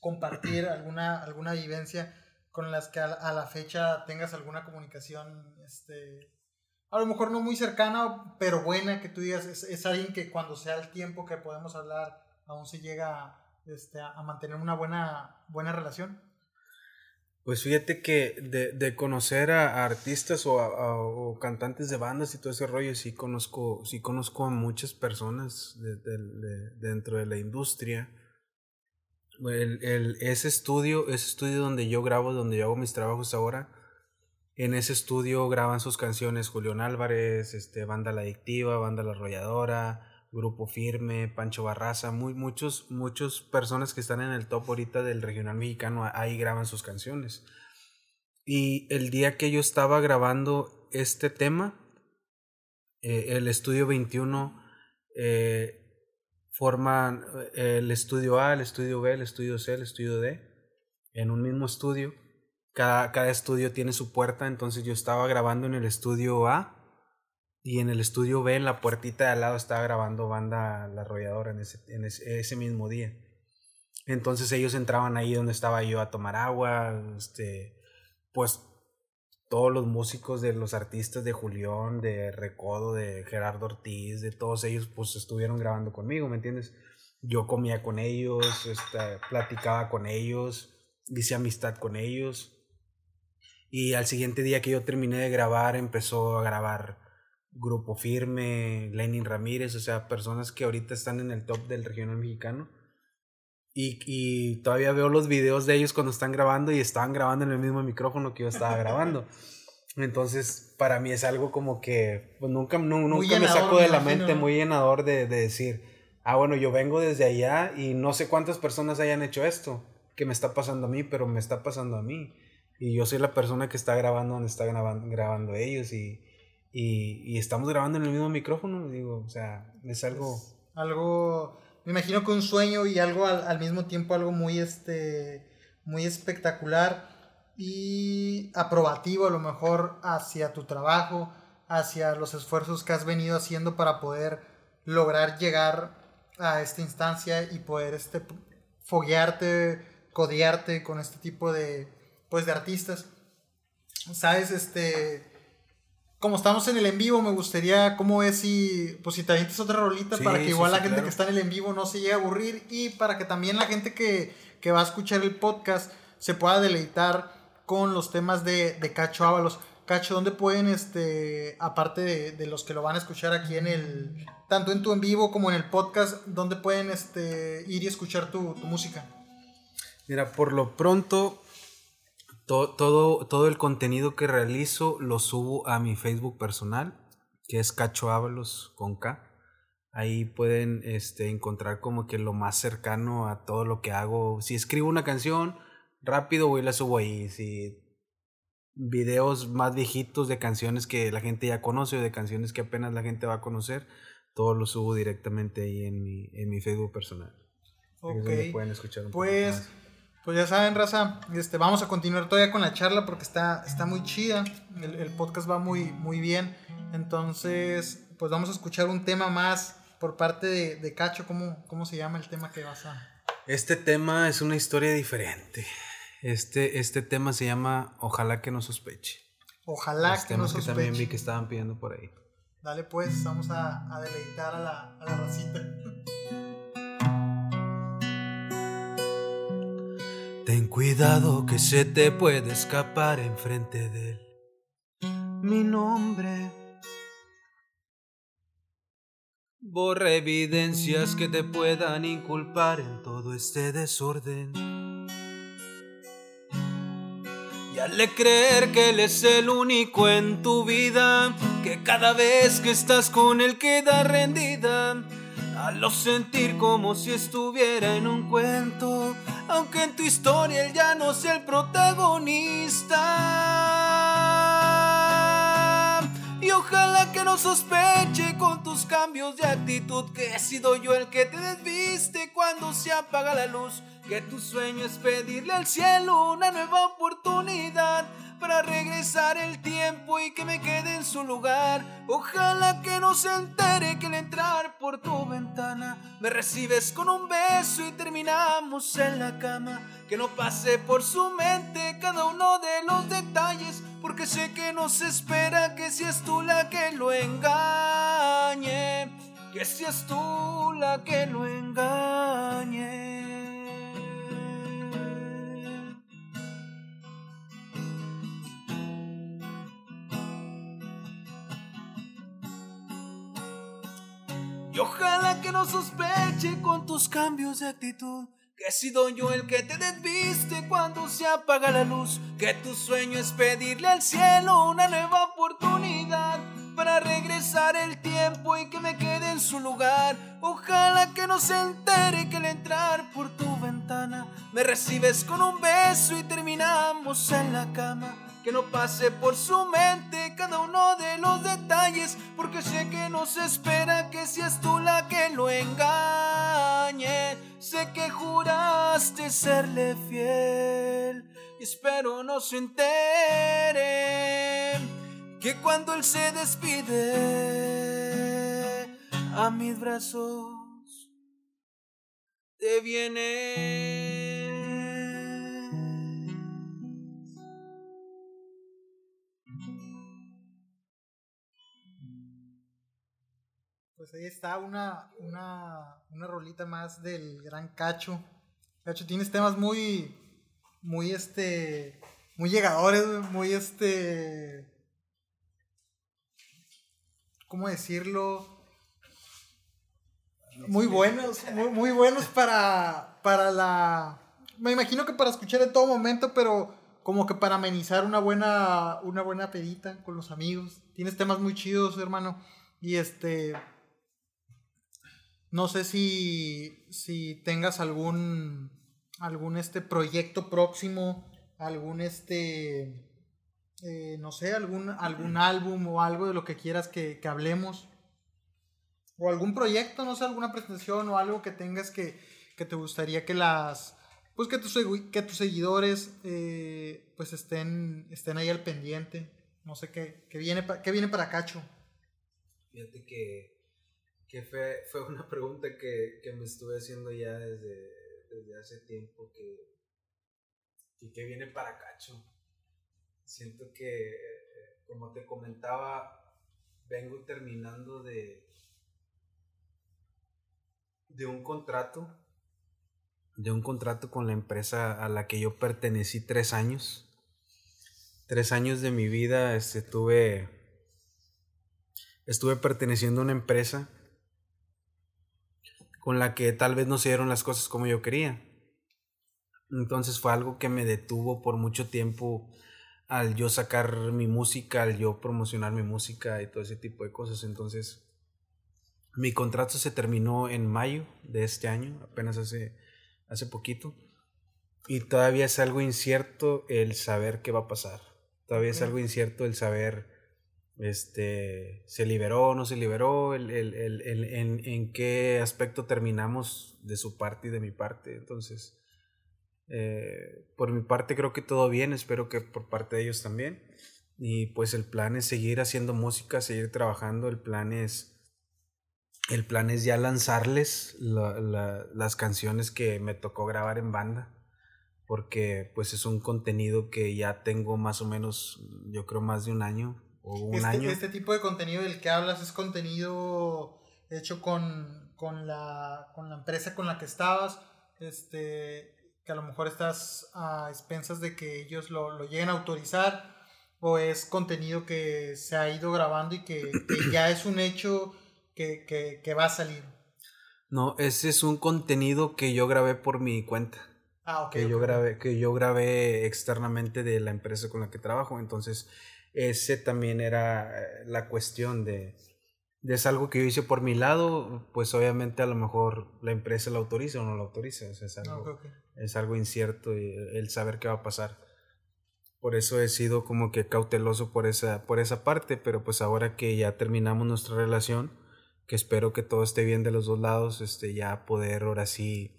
Compartir alguna, alguna vivencia con las que a, la fecha tengas alguna comunicación, este, a lo mejor no muy cercana, pero buena, que tú digas, es, alguien que cuando sea el tiempo que podemos hablar, aún se llega este, a mantener una buena, buena relación. Pues fíjate que de, de conocer a, artistas o, o, cantantes de bandas y todo ese rollo, sí conozco, sí conozco a muchas personas de, de, dentro de la industria el, ese estudio, ese estudio donde yo grabo, donde yo hago mis trabajos ahora, en ese estudio graban sus canciones Julián Álvarez, este, Banda La Adictiva, Banda La Arrolladora, Grupo Firme, Pancho Barraza, muy, muchos, muchas personas que están en el top ahorita del regional mexicano, ahí graban sus canciones. Y el día que yo estaba grabando este tema, eh, el estudio 21 eh, forman eh, el estudio A, el estudio B, el estudio C, el estudio D en un mismo estudio. Cada, cada estudio tiene su puerta, entonces yo estaba grabando en el estudio A y en el estudio B, en la puertita de al lado, estaba grabando banda La Arrolladora en ese, en ese, ese mismo día. Entonces ellos entraban ahí donde estaba yo a tomar agua, este, pues todos los músicos de los artistas de Julián, de Recodo, de Gerardo Ortiz, de todos ellos, pues estuvieron grabando conmigo, ¿me entiendes? Yo comía con ellos, este, platicaba con ellos, hice amistad con ellos. Y al siguiente día que yo terminé de grabar, empezó a grabar Grupo Firme, Lenin Ramírez, o sea, personas que ahorita están en el top del regional mexicano. Y, y, todavía veo los videos de ellos cuando están grabando y estaban grabando en el mismo micrófono que yo estaba grabando. Entonces, para mí es algo como que pues, nunca, nunca me saco de la mente, muy llenador de, de, decir, ah, bueno, yo vengo desde allá y no sé cuántas personas hayan hecho esto, que me está pasando a mí, pero me está pasando a mí. Y yo soy la persona que está grabando donde están grabando, grabando ellos y, y, y, estamos grabando en el mismo micrófono, digo, o sea, es algo... algo me imagino que un sueño y algo al, mismo tiempo algo muy, este, muy espectacular y aprobativo a lo mejor hacia tu trabajo, hacia los esfuerzos que has venido haciendo para poder lograr llegar a esta instancia y poder este, foguearte, codearte con este tipo de, pues, de artistas. Sabes, este, como estamos en el en vivo, me gustaría, ¿cómo es si, pues si te avientes otra rolita para que igual la gente que está en el en vivo no se llegue a aburrir y para que también la gente que, que va a escuchar el podcast se pueda deleitar con los temas de, de Cacho Ábalos. Cacho, ¿dónde pueden, este, aparte de, de, los que lo van a escuchar aquí en el, tanto en tu en vivo como en el podcast, ¿dónde pueden este, ir y escuchar tu, tu música? Mira, por lo pronto todo, todo, el contenido que realizo lo subo a mi Facebook personal, que es Cacho Ábalos con K. Ahí pueden este, encontrar como que lo más cercano a todo lo que hago. Si escribo una canción, rápido voy y la subo ahí. Si videos más viejitos de canciones que la gente ya conoce o de canciones que apenas la gente va a conocer, todo lo subo directamente ahí en mi, en mi Facebook personal. Ok. Pueden escuchar un pues, pues ya saben, raza, este, vamos a continuar todavía con la charla porque está, está muy chida. El, el, podcast va muy, muy bien. Entonces, pues vamos a escuchar un tema más por parte de, de Cacho. ¿Cómo, ¿Cómo se llama el tema que vas a...? Este tema es una historia diferente. Este, este tema se llama Ojalá que no sospeche. Ojalá que no sospeche. que también vi que estaban pidiendo por ahí. Dale pues, vamos a, a deleitar a la, a la racita. Ten cuidado que se te puede escapar enfrente de él. Mi nombre. Borra evidencias que te puedan inculpar en todo este desorden. Y al creer que él es el único en tu vida, que cada vez que estás con él queda rendida, al lo sentir como si estuviera en un cuento, aunque en tu historia él ya no sea el protagonista. Y ojalá que no sospeche con tus cambios de actitud que he sido yo el que te desviste cuando se apaga la luz que tu sueño es pedirle al cielo una nueva oportunidad para regresar el tiempo y que me quede en su lugar. Ojalá que no se entere que al entrar por tu ventana me recibes con un beso y terminamos en la cama. Que no pase por su mente cada uno de los detalles, porque sé que no se espera que seas tú la que lo engañe. Que seas tú la que lo engañe. Que no sospeche con tus cambios de actitud. Que he sido el que te desviste cuando se apaga la luz. Que tu sueño es pedirle al cielo una nueva oportunidad para regresar el tiempo y que me quede en su lugar. Ojalá que no se entere que al entrar por tu ventana me recibes con un beso y terminamos en la cama que no pase por su mente cada uno de los detalles, porque sé que no se espera que seas tú la que lo engañe. Sé que juraste serle fiel y espero no se entere que cuando él se despide a mis brazos te viene Pues ahí está una, una, una rolita más del gran Cacho. Cacho, tienes temas muy, muy, este, muy llegadores, muy, este, ¿cómo decirlo? Muy buenos, muy, muy buenos para, para la, me imagino que para escuchar en todo momento, pero como que para amenizar una buena, una buena pedita con los amigos. Tienes temas muy chidos, hermano. Y este, no sé si, si tengas algún, algún este proyecto próximo, algún este, eh, no sé, algún, algún álbum o algo de lo que quieras que, hablemos. O algún proyecto, no sé, alguna presentación o algo que tengas que, que te gustaría que las, pues que tus, que tus seguidores eh, pues estén, estén ahí al pendiente. No sé qué, qué viene, qué viene para Cacho. Fíjate que que fue, fue una pregunta que, que, me estuve haciendo ya desde, desde hace tiempo que, que, viene para Cacho. Siento que, como te comentaba, vengo terminando de, de un contrato, de un contrato con la empresa a la que yo pertenecí tres años. Tres años de mi vida estuve, estuve perteneciendo a una empresa con la que tal vez no se dieron las cosas como yo quería. Entonces fue algo que me detuvo por mucho tiempo al yo sacar mi música, al yo promocionar mi música y todo ese tipo de cosas. Entonces Mi contrato se terminó en mayo de este año, apenas hace, hace poquito. Y todavía es algo incierto el saber qué va a pasar. Todavía es algo incierto el saber este, se liberó no se liberó, el, el, el, en, en, qué aspecto terminamos de su parte y de mi parte. Entonces, eh, por mi parte creo que todo bien, espero que por parte de ellos también. Y pues el plan es seguir haciendo música, seguir trabajando, el plan es el plan es ya lanzarles las canciones que me tocó grabar en banda, porque pues es un contenido que ya tengo más o menos, yo creo más de un año o un este, año. Este tipo de contenido del que hablas es contenido hecho con, con, la, con la empresa con la que estabas, este, que a lo mejor estás a expensas de que ellos lo, lo lleguen a autorizar, o es contenido que se ha ido grabando y que, que ya es un hecho que, que, va a salir. No, ese es un contenido que yo grabé por mi cuenta. Ah, ok. Que, Yo grabé, que yo grabé externamente de la empresa con la que trabajo. Entonces, ese también era eh, la cuestión de, de es algo que yo hice por mi lado, pues obviamente a lo mejor la empresa lo autoriza o no lo autoriza. O sea, es, algo, es algo incierto y el saber qué va a pasar. Por eso he sido como que cauteloso por esa, por esa parte, pero pues ahora que ya terminamos nuestra relación, que espero que todo esté bien de los dos lados, este, ya poder ahora sí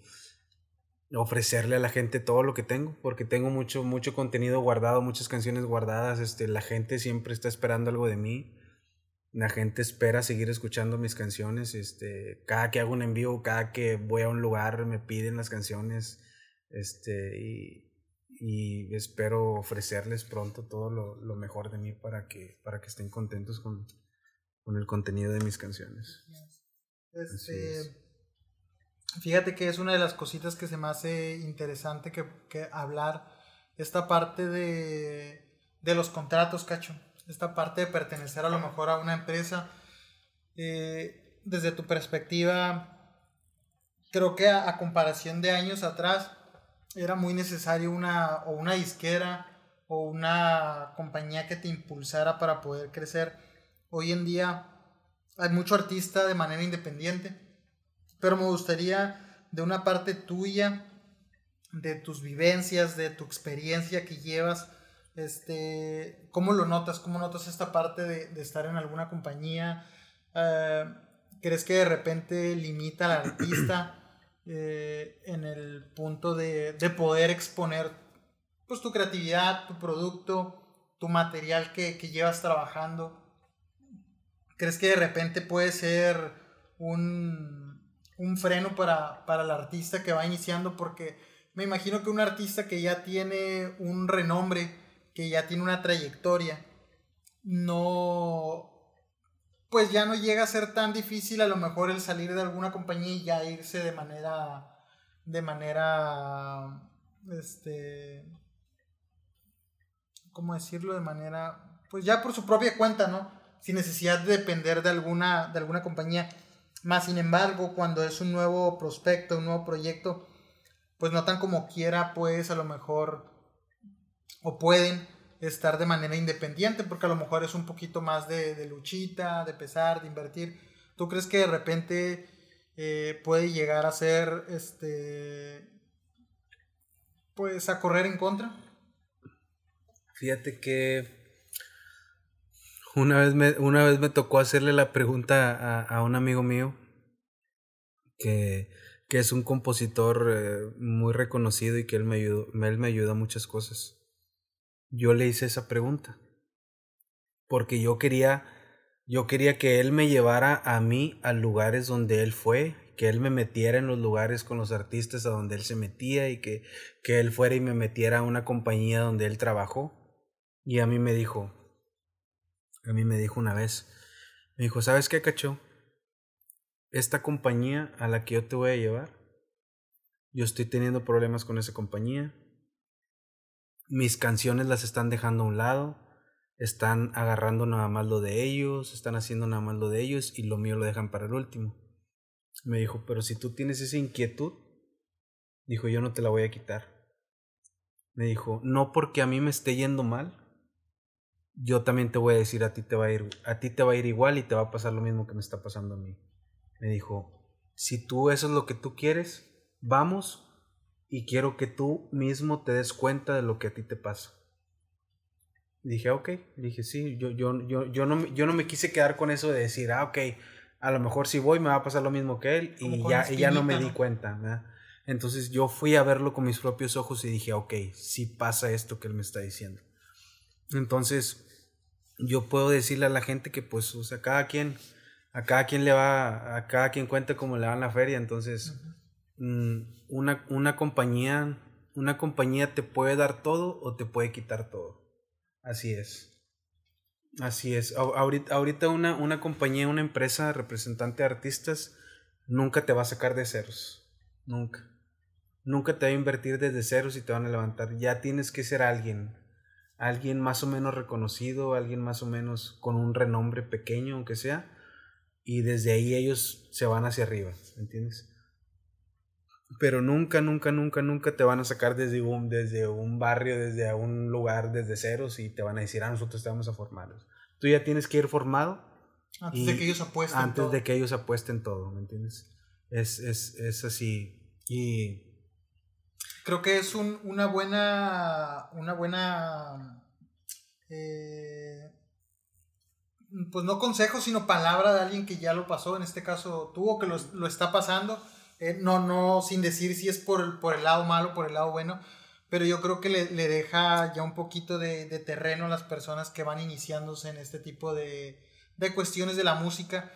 ofrecerle a la gente todo lo que tengo, porque tengo mucho, mucho contenido guardado, muchas canciones guardadas, este, la gente siempre está esperando algo de mí, la gente espera seguir escuchando mis canciones, este, cada que hago un envío, cada que voy a un lugar me piden las canciones, este, y, y espero ofrecerles pronto todo lo, lo, mejor de mí para que, para que estén contentos con, con el contenido de mis canciones. Este, fíjate que es una de las cositas que se me hace interesante que, que hablar, esta parte de, de, los contratos, cacho, esta parte de pertenecer a lo mejor a una empresa. Eh, desde tu perspectiva, creo que a, a, comparación de años atrás, era muy necesario una, o una disquera o una compañía que te impulsara para poder crecer. Hoy en día hay mucho artista de manera independiente, pero me gustaría de una parte tuya, de tus vivencias, de tu experiencia que llevas, este, ¿cómo lo notas? ¿Cómo notas esta parte de, estar en alguna compañía? Eh, ¿Crees que de repente limita al artista eh, en el punto de, de, poder exponer pues, tu creatividad, tu producto, tu material que, que llevas trabajando? ¿Crees que de repente puede ser un, un freno para, para el artista que va iniciando? Porque me imagino que un artista que ya tiene un renombre, que ya tiene una trayectoria, no, pues ya no llega a ser tan difícil a lo mejor el salir de alguna compañía y ya irse de manera, de manera, este, ¿cómo decirlo? De manera, pues ya por su propia cuenta, ¿no? sin necesidad de depender de alguna, de alguna compañía. Más sin embargo, cuando es un nuevo prospecto, un nuevo proyecto, pues no tan como quiera, pues a lo mejor o pueden estar de manera independiente, porque a lo mejor es un poquito más de, de luchita, de pesar, de invertir. ¿Tú crees que de repente eh, puede llegar a ser, este, pues a correr en contra? Fíjate que una vez me, una vez me tocó hacerle la pregunta a, a un amigo mío que, que es un compositor eh, muy reconocido y que él me, ayudó, él me ayuda a muchas cosas. Yo le hice esa pregunta porque yo quería, yo quería que él me llevara a mí a lugares donde él fue, que él me metiera en los lugares con los artistas a donde él se metía y que, que él fuera y me metiera a una compañía donde él trabajó. Y a mí me dijo, a mí me dijo una vez, me dijo, ¿sabes qué, cacho? Esta compañía a la que yo te voy a llevar, yo estoy teniendo problemas con esa compañía. Mis canciones las están dejando a un lado, están agarrando nada más lo de ellos, están haciendo nada más lo de ellos y lo mío lo dejan para el último. Me dijo, pero si tú tienes esa inquietud, dijo, yo no te la voy a quitar. Me dijo, no porque a mí me esté yendo mal, yo también te voy a decir a ti te va a ir a ti te va a ir igual y te va a pasar lo mismo que me está pasando a mí. Me dijo, si tú eso es lo que tú quieres, vamos y quiero que tú mismo te des cuenta de lo que a ti te pasa. Dije, ok, dije, sí, yo, yo, yo, yo, no, yo no me quise quedar con eso de decir, ah, ok, a lo mejor si voy me va a pasar lo mismo que él y ya, y ya no me di cuenta. Entonces yo fui a verlo con mis propios ojos y dije, ok, sí pasa esto que él me está diciendo. Entonces yo puedo decirle a la gente que pues, o sea, cada quien, a cada quien le va, a cada quien cuenta como le va en la feria, entonces mm, una, una compañía, una compañía te puede dar todo o te puede quitar todo. Así es. Así es. Ahorita, ahorita una, una compañía, una empresa representante de artistas, nunca te va a sacar de ceros. Nunca. Nunca te va a invertir desde ceros y te van a levantar. Ya tienes que ser alguien. Alguien más o menos reconocido, alguien más o menos con un renombre pequeño, aunque sea. Y desde ahí ellos se van hacia arriba. ¿Entiendes? pero nunca, nunca, nunca, nunca te van a sacar desde un, desde un barrio, desde un lugar, desde ceros y te van a decir, ah, nosotros te vamos a formar. Tú ya tienes que ir formado. Antes de que ellos apuesten Antes todo. de que ellos apuesten todo, ¿me entiendes? Es, es, es así. Y... Creo que es un, una buena, una buena, eh, pues no consejo, sino palabra de alguien que ya lo pasó, en este caso tú, o que lo, lo está pasando. Eh, no, no, sin decir si es por, por el lado malo, por el lado bueno, pero yo creo que le, deja ya un poquito de, terreno a las personas que van iniciándose en este tipo de, cuestiones de la música,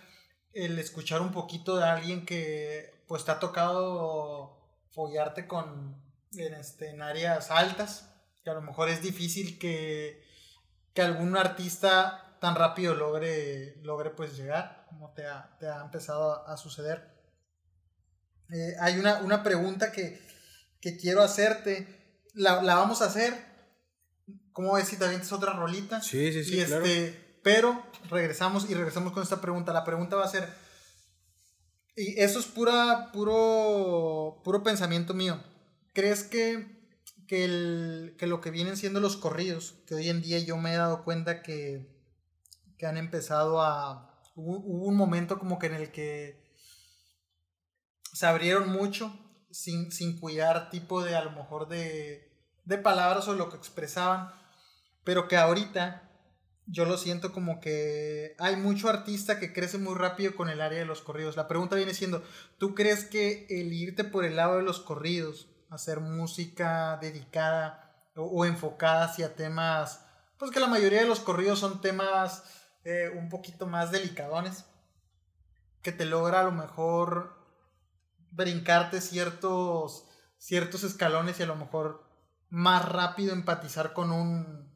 el escuchar un poquito de alguien que pues te ha tocado follarte con, en, este, en áreas altas, que a lo mejor es difícil que, que algún artista tan rápido logre, logre pues llegar, como te ha, te ha empezado a suceder. Eh, hay una, pregunta que, quiero hacerte. La, vamos a hacer. ¿Cómo ves si también es otra rolita? Sí, sí, sí. este, Pero regresamos y regresamos con esta pregunta. La pregunta va a ser. Y eso es pura, puro, puro pensamiento mío. ¿Crees que, que, lo que vienen siendo los corridos, que hoy en día yo me he dado cuenta que, que han empezado a... hubo un momento como que en el que se abrieron mucho sin, sin cuidar tipo de a lo mejor de, de palabras o lo que expresaban, pero que ahorita yo lo siento como que hay mucho artista que crece muy rápido con el área de los corridos. La pregunta viene siendo, ¿tú crees que el irte por el lado de los corridos, hacer música dedicada o, enfocada hacia temas, pues que la mayoría de los corridos son temas eh, un poquito más delicadones, que te logra a lo mejor brincarte ciertos, ciertos escalones y a lo mejor más rápido empatizar con un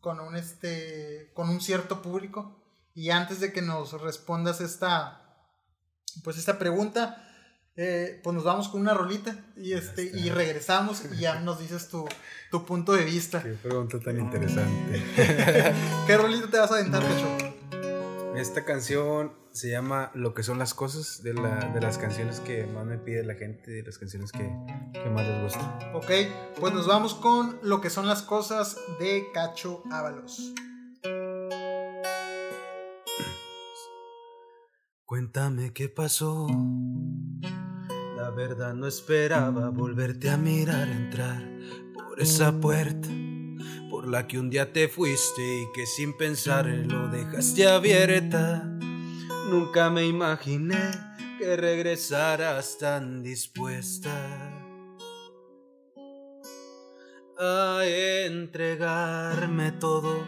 con un este con un cierto público. Y antes de que nos respondas esta pues esta pregunta eh, pues nos vamos con una rolita y este y regresamos y ya nos dices tu, tu punto de vista qué pregunta tan interesante qué rolita te vas a aventar Pecho? esta canción se llama Lo que son las cosas, de, la, de las canciones que más me pide la gente, de las canciones que, que más les gusta. Ok, pues nos vamos con Lo que son las cosas de Cacho Ábalos. Cuéntame qué pasó. La verdad no esperaba volverte a mirar entrar por esa puerta por la que un día te fuiste y que sin pensar lo dejaste abierta. Nunca me imaginé que regresaras tan dispuesta a entregarme todo.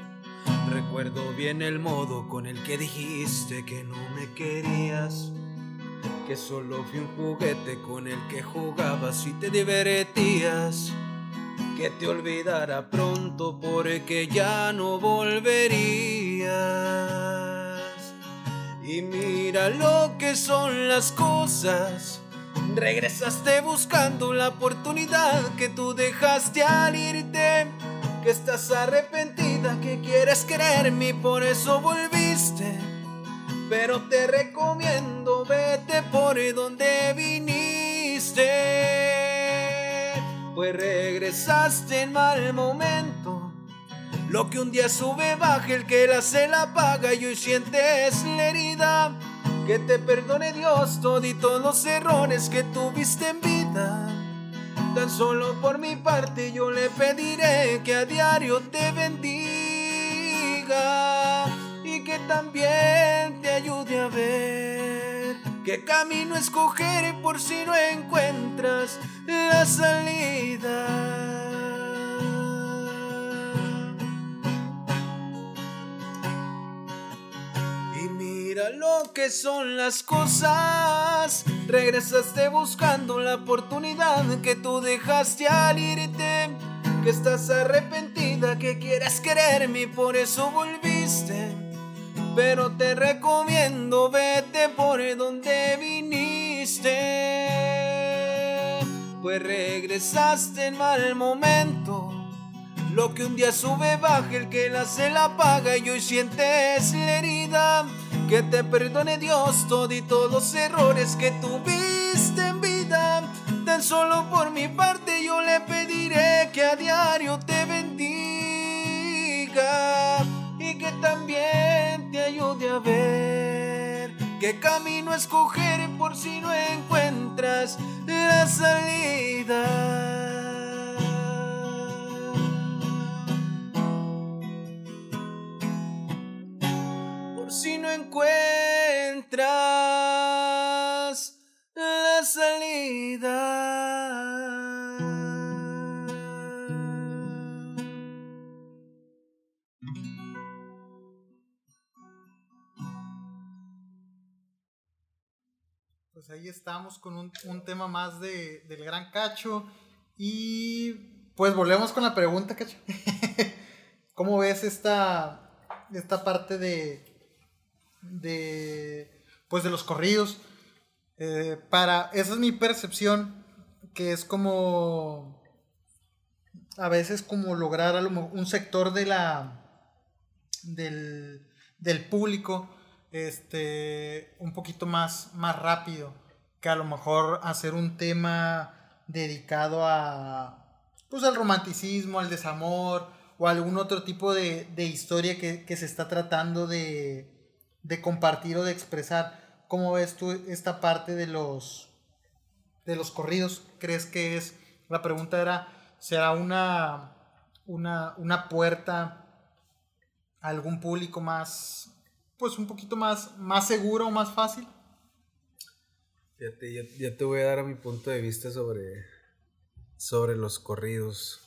Recuerdo bien el modo con el que dijiste que no me querías, que solo fui un juguete con el que jugabas y te divertías, que te olvidara pronto porque ya no volvería. Y mira lo que son las cosas. Regresaste buscando la oportunidad que tú dejaste al irte. Que estás arrepentida, que quieres quererme y por eso volviste. Pero te recomiendo, vete por donde viniste. Pues regresaste en mal momento lo que un día sube baja, el que la se la paga y hoy sientes la herida Que te perdone Dios todos los errores que tuviste en vida. Tan solo por mi parte yo le pediré que a diario te bendiga que también te ayude a ver qué camino escoger por si no encuentras la salida. lo que son las cosas. Regresaste buscando la oportunidad que tú dejaste al irte. Que estás arrepentida, que quieres quererme y por eso volviste. Pero te recomiendo, vete por donde viniste. Pues regresaste en mal momento. Lo que un día sube baja, el que la se la paga y hoy sientes la herida. Que te perdone Dios todos los errores que tuviste en vida. Tan solo por mi parte yo le pediré que a diario te bendiga y que también te ayude a ver qué camino escoger por si no encuentras la salida. si no encuentras la salida. Estamos con un, tema más de, del gran cacho. Y pues volvemos con la pregunta, cacho. ¿Cómo ves esta, esta parte de, de, pues de los corridos. Eh, para, esa es mi percepción, que es como, a veces como lograr un sector de la, del, del público, este, un poquito más, más rápido, a lo mejor hacer un tema dedicado a, pues al romanticismo, al desamor, o algún otro tipo de, de historia que, que, se está tratando de, de compartir o de expresar. ¿Cómo ves tú esta parte de los, de los corridos? ¿Crees que es, la pregunta era, será una, una, una puerta a algún público más, pues un poquito más, más seguro o más fácil? Ya ya te voy a dar a mi punto de vista sobre, sobre los corridos.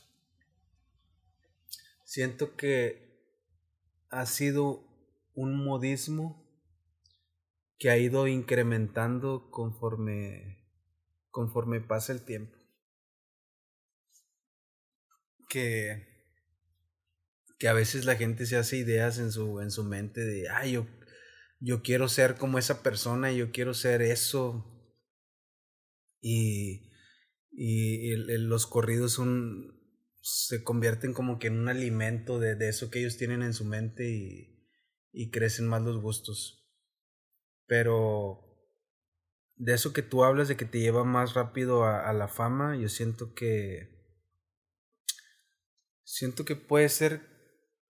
Siento que ha sido un modismo que ha ido incrementando conforme, conforme pasa el tiempo. Que, que a veces la gente se hace ideas en su, en su mente de, ay, yo, yo quiero ser como esa persona, yo quiero ser eso. Y, y los corridos son, se convierten como que en un alimento de, de eso que ellos tienen en su mente y, y crecen más los gustos. Pero de eso que tú hablas, de que te lleva más rápido a, la fama, yo siento que... Siento que puede ser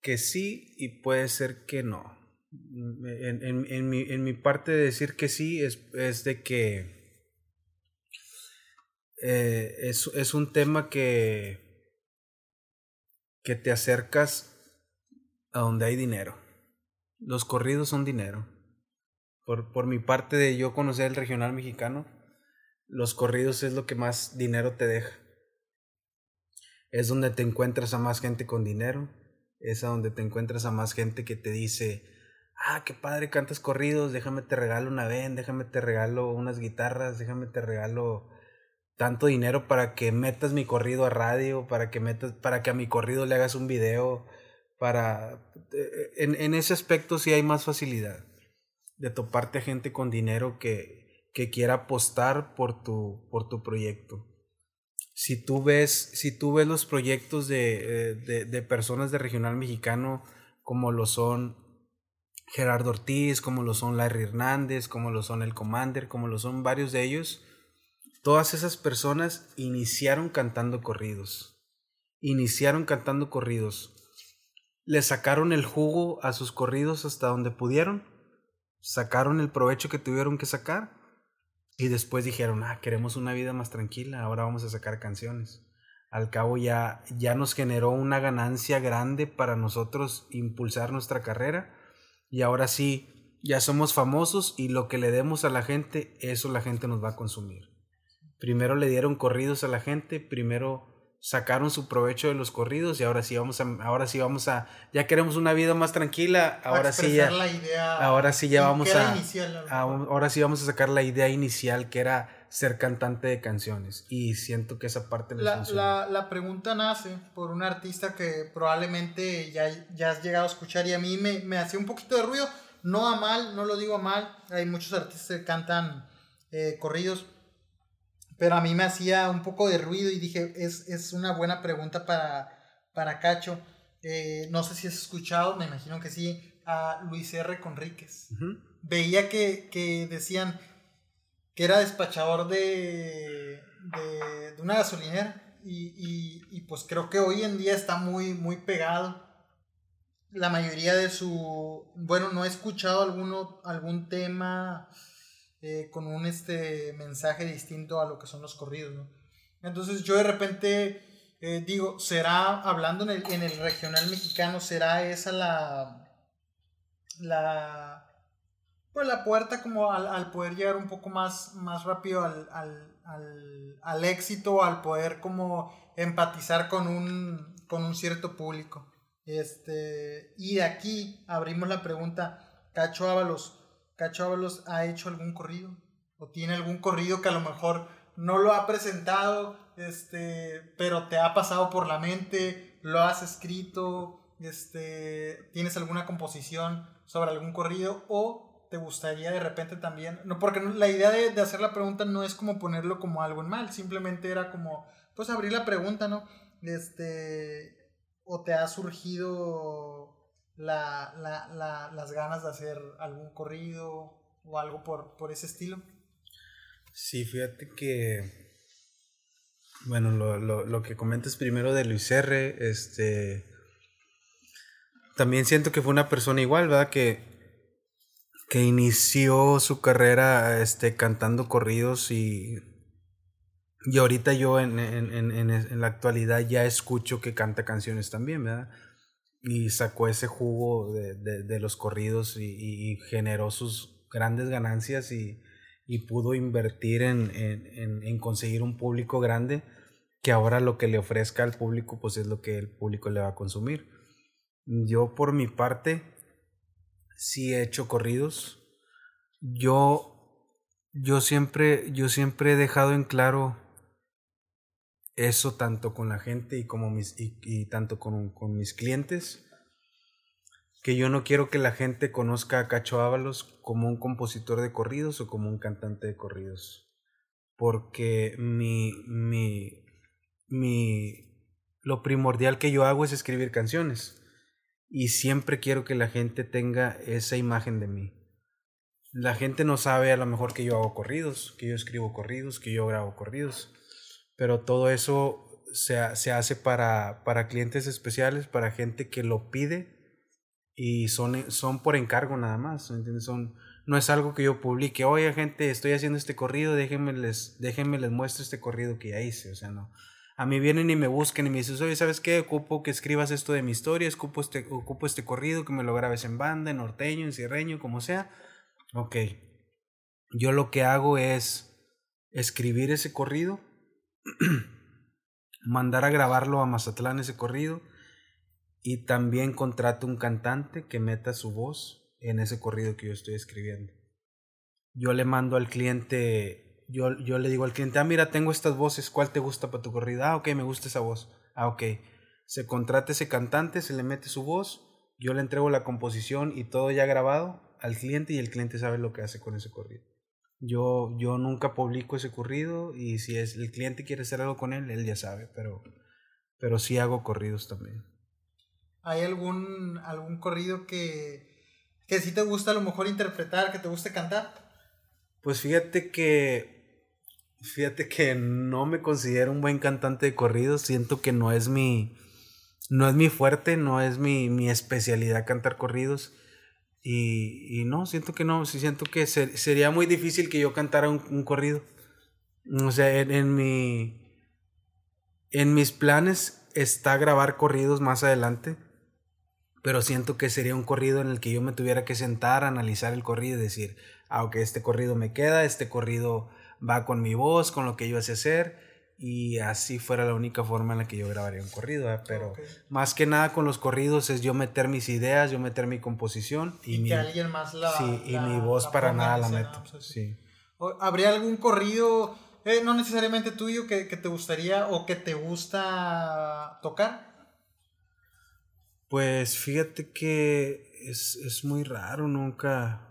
que sí y puede ser que no. En, en, en, mi, en mi, parte de decir que sí es, es de que eh, es, es, un tema que, que te acercas a donde hay dinero. Los corridos son dinero. Por, por mi parte de yo conocer el regional mexicano, los corridos es lo que más dinero te deja. Es donde te encuentras a más gente con dinero. Es a donde te encuentras a más gente que te dice, ah, qué padre, cantas corridos, déjame te regalo una ven, déjame te regalo unas guitarras, déjame te regalo tanto dinero para que metas mi corrido a radio, para que metas, para que a mi corrido le hagas un video, para... Eh, en, en ese aspecto sí hay más facilidad de toparte a gente con dinero que, que quiera apostar por tu, por tu proyecto. Si tú ves, si tú ves los proyectos de, eh, de, de personas de regional mexicano como lo son Gerardo Ortiz, como lo son Larry Hernández, como lo son el Commander, como lo son varios de ellos, todas esas personas iniciaron cantando corridos. Iniciaron cantando corridos le sacaron el jugo a sus corridos hasta donde pudieron sacaron el provecho que tuvieron que sacar y después dijeron, ah, queremos una vida más tranquila, ahora vamos a sacar canciones. Al cabo ya, ya nos generó una ganancia grande para nosotros impulsar nuestra carrera y ahora sí, ya somos famosos y lo que le demos a la gente, eso la gente nos va a consumir. Primero le dieron corridos a la gente, primero sacaron su provecho de los corridos y ahora sí vamos a ahora sí vamos a ya queremos una vida más tranquila ahora sí ya ahora sí ya vamos a, ahora sí vamos a sacar la idea inicial que era ser cantante de canciones y siento que esa parte la, la, la, pregunta nace por un artista que probablemente ya, ya has llegado a escuchar y a mí me, me hacía un poquito de ruido no a mal no lo digo a mal hay muchos artistas que cantan eh, corridos pero a mí me hacía un poco de ruido y dije, es, una buena pregunta para, para Cacho. Eh, no sé si has escuchado, me imagino que sí, a Luis R. Conríquez. Veía que, decían que era despachador de, de, una gasolinera y, pues creo que hoy en día está muy, muy pegado. La mayoría de su, bueno, no he escuchado alguno, algún tema eh, con un este, mensaje distinto a lo que son los corridos. Entonces yo de repente eh, digo, será, hablando en el, en el, regional mexicano, será esa la, la, pues la puerta como al, al poder llegar un poco más, más rápido al, al, al, al, éxito, al poder como empatizar con un, con un cierto público. Este, y de aquí abrimos la pregunta, Cacho Ábalos, Cacho ha hecho algún corrido o tiene algún corrido que a lo mejor no lo ha presentado, este, pero te ha pasado por la mente, lo has escrito, este, tienes alguna composición sobre algún corrido o te gustaría de repente también, no, porque la idea de, de hacer la pregunta no es como ponerlo como algo en mal, simplemente era como, pues abrir la pregunta, ¿no? Este, o te ha surgido la, la, la, las ganas de hacer algún corrido o algo por, por ese estilo. Sí, fíjate que, bueno, lo, lo, lo, que comentas primero de Luis R., este, también siento que fue una persona igual, ¿verdad? Que, que inició su carrera este, cantando corridos y, y ahorita yo en, en, en, en la actualidad ya escucho que canta canciones también, ¿verdad? Y sacó ese jugo de, de, los corridos y, generó sus grandes ganancias y, y pudo invertir en, en, en, conseguir un público grande que ahora lo que le ofrezca al público pues es lo que el público le va a consumir. Yo por mi parte sí he hecho corridos. Yo, yo, siempre, yo siempre he dejado en claro eso tanto con la gente y, como mis, y, tanto con, con, mis clientes, que yo no quiero que la gente conozca a Cacho Ábalos como un compositor de corridos o como un cantante de corridos, porque mi, mi, mi, lo primordial que yo hago es escribir canciones. Y siempre quiero que la gente tenga esa imagen de mí. La gente no sabe a lo mejor que yo hago corridos, que yo escribo corridos, que yo grabo corridos pero todo eso se, se hace para, para, clientes especiales, para gente que lo pide y son, son por encargo nada más, ¿entiendes? Son, no es algo que yo publique, oye gente, estoy haciendo este corrido, déjenme les, déjenme les muestro este corrido que ya hice, o sea, no. A mí vienen y me buscan y me dicen, oye, ¿sabes qué? Ocupo que escribas esto de mi historia, ocupo este, ocupo este corrido, que me lo grabes en banda, en norteño, en sierreño, como sea. Ok. Yo lo que hago es escribir ese corrido mandar a grabarlo a Mazatlán ese corrido y también contrato un cantante que meta su voz en ese corrido que yo estoy escribiendo. Yo le mando al cliente, yo, yo le digo al cliente, ah, mira, tengo estas voces, ¿cuál te gusta para tu corrido? Ah, ok, me gusta esa voz. Ah, ok. Se contrata ese cantante, se le mete su voz, yo le entrego la composición y todo ya grabado al cliente y el cliente sabe lo que hace con ese corrido. Yo, yo nunca publico ese corrido y si es, el cliente quiere hacer algo con él, él ya sabe, pero, pero sí hago corridos también. ¿Hay algún, algún corrido que, que sí te gusta a lo mejor interpretar, que te guste cantar? Pues fíjate que, fíjate que no me considero un buen cantante de corridos, siento que no es mi, no es mi fuerte, no es mi, mi especialidad cantar corridos Y, y no, siento que no, sí siento que sería muy difícil que yo cantara un, corrido. O sea, en, en, mi, en mis planes está grabar corridos más adelante, pero siento que sería un corrido en el que yo me tuviera que sentar, analizar el corrido y decir, ah, ok, este corrido me queda, este corrido va con mi voz, con lo que yo sé hacer y así fuera la única forma en la que yo grabaría un corrido, pero más que nada con los corridos es yo meter mis ideas, yo meter mi composición y, mi, alguien más la sí, y mi voz para nada la meto, sí. ¿Habría algún corrido, eh, no necesariamente tuyo, que, te gustaría o que te gusta tocar? Pues fíjate que es, es muy raro, nunca,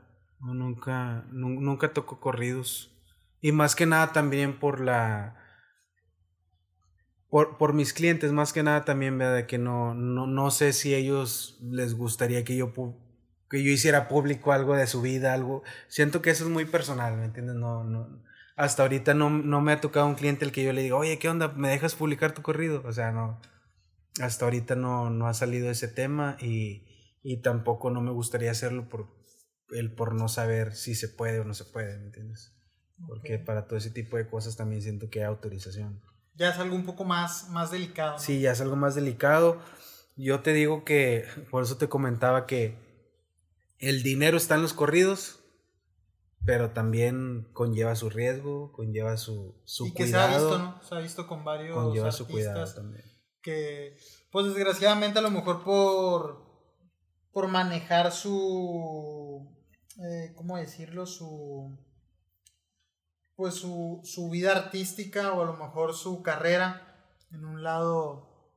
nunca, nunca toco corridos. Y más que nada también por la por, por, mis clientes más que nada también, ¿verdad? Que no, no, no sé si ellos les gustaría que yo, que yo hiciera público algo de su vida, algo. Siento que eso es muy personal, ¿me entiendes? No, no, hasta ahorita no, no me ha tocado un cliente el que yo le diga, oye, ¿qué onda? ¿Me dejas publicar tu corrido? O sea, no. Hasta ahorita no, no ha salido ese tema y, y tampoco no me gustaría hacerlo por el por no saber si se puede o no se puede, ¿me entiendes? Porque para todo ese tipo de cosas también siento que hay autorización. Ya es algo un poco más, más delicado. Sí, ya es algo más delicado. Yo te digo que, por eso te comentaba que el dinero está en los corridos, pero también conlleva su riesgo, conlleva su, su y que se ha visto, ¿no? Se ha visto con varios conlleva su cuidado también. Que, pues desgraciadamente a lo mejor por, por manejar su, eh, ¿cómo decirlo? Su pues su, su, vida artística o a lo mejor su carrera en un lado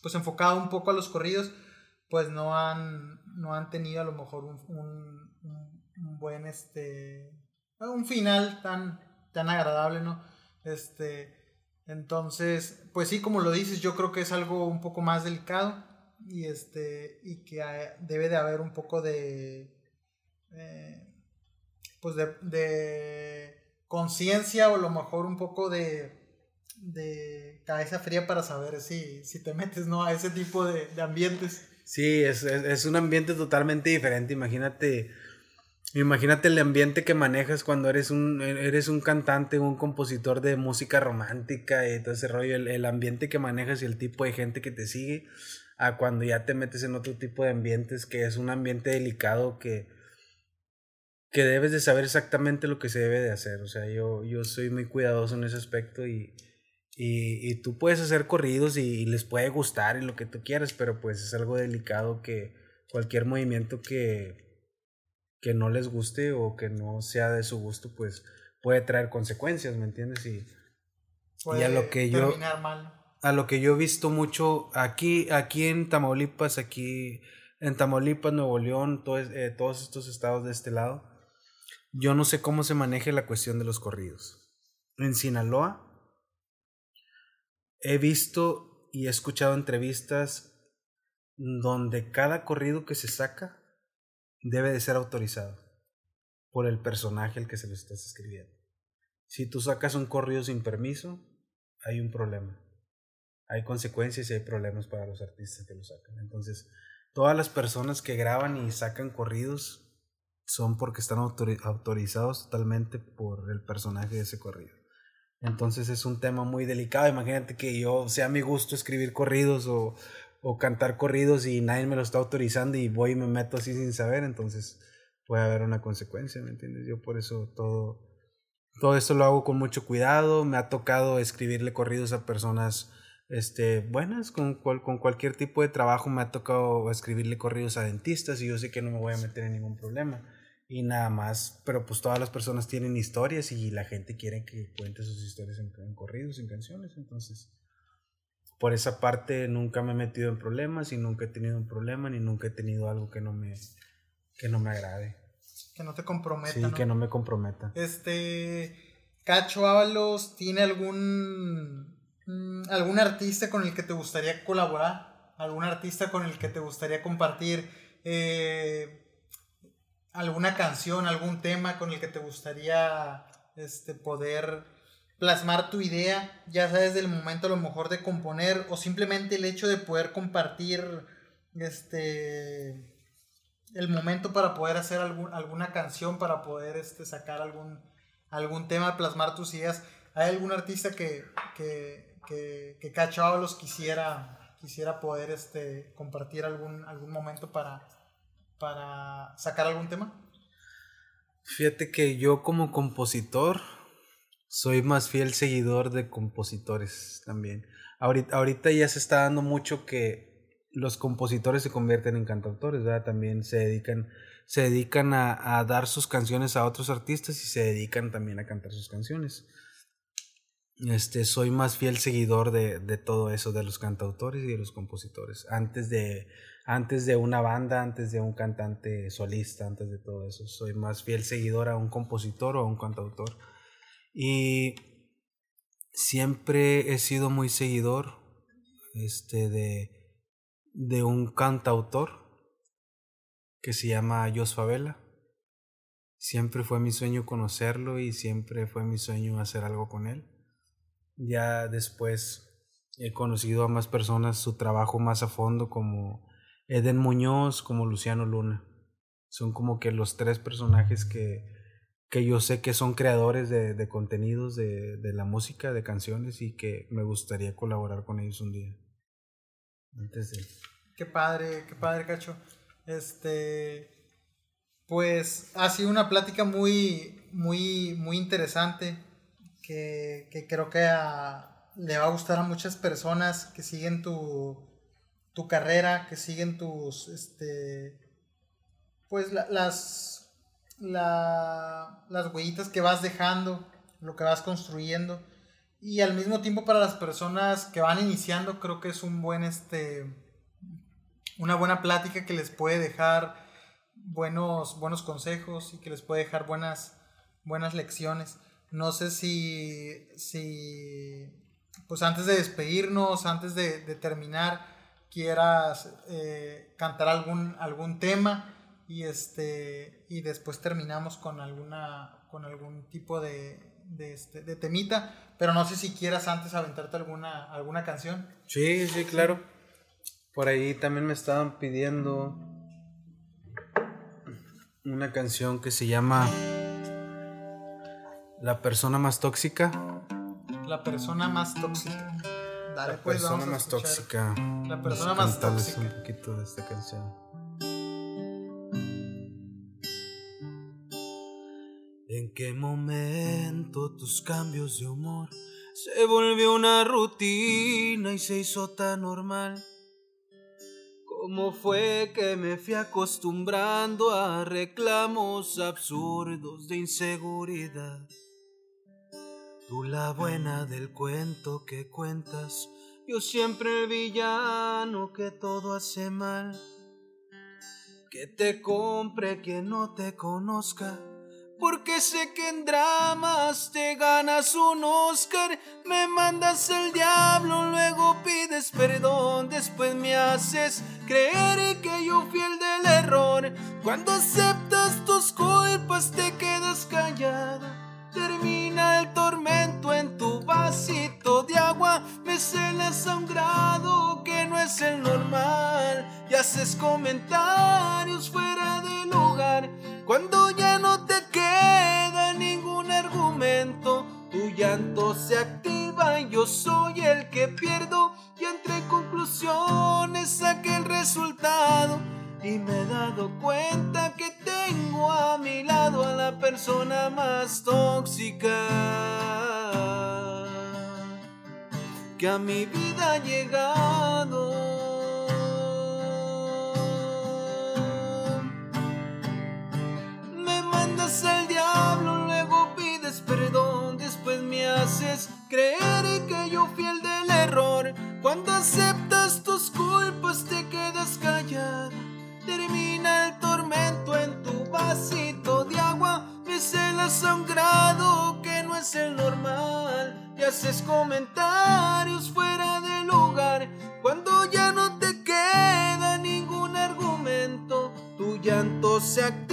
pues enfocado un poco a los corridos pues no han no han tenido a lo mejor un, un, buen este un final tan tan agradable no este entonces pues sí como lo dices yo creo que es algo un poco más delicado y este y que debe de haber un poco de eh, pues de conciencia o a lo mejor un poco de, de cabeza fría para saber si, si te metes ¿no? a ese tipo de, ambientes. Sí, es, es, un ambiente totalmente diferente. Imagínate, imagínate el ambiente que manejas cuando eres un, eres un cantante, un compositor de música romántica y todo ese rollo. El, el ambiente que manejas y el tipo de gente que te sigue, a cuando ya te metes en otro tipo de ambientes, que es un ambiente delicado que que debes de saber exactamente lo que se debe de hacer. O sea, yo, yo soy muy cuidadoso en ese aspecto y, y, y tú puedes hacer corridos y, les puede gustar y lo que tú quieras, pero pues es algo delicado que cualquier movimiento que, que no les guste o que no sea de su gusto, pues puede traer consecuencias, ¿me entiendes? Y, y a lo que yo... A lo que yo he visto mucho aquí, aquí en Tamaulipas, aquí en Tamaulipas, Nuevo León, eh, todos estos estados de este lado, yo no sé cómo se maneja la cuestión de los corridos. En Sinaloa he visto y he escuchado entrevistas donde cada corrido que se saca debe de ser autorizado por el personaje al que se lo estás escribiendo. Si tú sacas un corrido sin permiso, hay un problema. Hay consecuencias y hay problemas para los artistas que lo sacan. Entonces, todas las personas que graban y sacan corridos son porque están autorizados totalmente por el personaje de ese corrido. Entonces es un tema muy delicado. Imagínate que yo sea mi gusto escribir corridos o, o cantar corridos y nadie me lo está autorizando y voy y me meto así sin saber, entonces puede haber una consecuencia, ¿me entiendes? Yo por eso todo, todo esto lo hago con mucho cuidado. Me ha tocado escribirle corridos a personas este, buenas, con, con cualquier tipo de trabajo me ha tocado escribirle corridos a dentistas y yo sé que no me voy a meter en ningún problema. Y nada más, pero pues todas las personas tienen historias y la gente quiere que cuente sus historias en, corridos, en canciones. Entonces, por esa parte nunca me he metido en problemas y nunca he tenido un problema ni nunca he tenido algo que no me, que no me agrade. Que no te comprometa. Sí, que no me comprometa. Este, Cacho Ábalos, ¿tiene algún ¿Algún artista con el que te gustaría colaborar? ¿Algún artista con el que te gustaría compartir eh, alguna canción, algún tema con el que te gustaría este, poder plasmar tu idea, ya sea desde el momento a lo mejor de componer o simplemente el hecho de poder compartir este el momento para poder hacer algún, alguna canción, para poder este, sacar algún, algún tema, plasmar tus ideas. ¿Hay algún artista que, que, que, que Cacho quisiera, quisiera poder este, compartir algún, algún momento para, para sacar algún tema? Fíjate que yo como compositor soy más fiel seguidor de compositores también. Ahorita, ahorita ya se está dando mucho que los compositores se convierten en cantautores. También se dedican, se dedican a, a, dar sus canciones a otros artistas y se dedican también a cantar sus canciones. Este, soy más fiel seguidor de, de todo eso, de los cantautores y de los compositores. Antes de, antes de una banda, antes de un cantante solista, antes de todo eso. Soy más fiel seguidor a un compositor o a un cantautor. Y siempre he sido muy seguidor este, de, de un cantautor que se llama Jos Favela. Siempre fue mi sueño conocerlo y siempre fue mi sueño hacer algo con él. Ya después he conocido a más personas su trabajo más a fondo como Eden Muñoz, como Luciano Luna. Son como que los tres personajes que, que yo sé que son creadores de, de contenidos de, de la música, de canciones y que me gustaría colaborar con ellos un día. Antes de... Qué padre, qué padre, Cacho. Este, pues ha sido una plática muy, muy, muy interesante que, creo que le va a gustar a muchas personas que siguen tu, tu carrera, que siguen tus, este, pues la, las, la, las huellitas que vas dejando, lo que vas construyendo. Y al mismo tiempo para las personas que van iniciando, creo que es un buen, este, una buena plática que les puede dejar buenos, buenos consejos y que les puede dejar buenas, buenas lecciones. No sé si, si, pues antes de despedirnos, antes de, terminar, quieras eh, cantar algún, algún tema y, este, y después terminamos con, alguna, con algún tipo de, de, este, de temita, pero no sé si quieras antes aventarte alguna, alguna canción. Sí, sí, claro. Por ahí también me estaban pidiendo una canción que se llama La persona más tóxica. La persona más tóxica. Dale, La pues, persona más tóxica. La persona Vamos a más tóxica. un poquito de esta canción. ¿En qué momento tus cambios de humor se volvió una rutina y se hizo tan normal? ¿Cómo fue que me fui acostumbrando a reclamos absurdos de inseguridad? Tú la buena del cuento que cuentas, yo siempre el villano que todo hace mal. Que te compre quien no te conozca, porque sé que en dramas te ganas un Oscar. Me mandas el diablo, luego pides perdón, después me haces creer que yo fui el del error. Cuando aceptas tus culpas te quedas callada. Termina el tormento en tu vasito de agua. Me celas a un grado que no es el normal. Y haces comentarios fuera de lugar. Cuando ya no te queda ningún argumento, tu llanto se activa y yo soy el que pierdo. Y entre conclusiones saqué el resultado. Y me he dado cuenta que tengo a mi lado a la persona más tóxica que a mi vida ha llegado. Me mandas al diablo, luego pides perdón, después me haces creer que yo fui el del error. Cuando aceptas tus culpas te quedas callada. Vasito de agua. Me celas a que no es el normal. Y haces comentarios fuera de lugar. Cuando ya no te queda ningún argumento, tu llanto se activa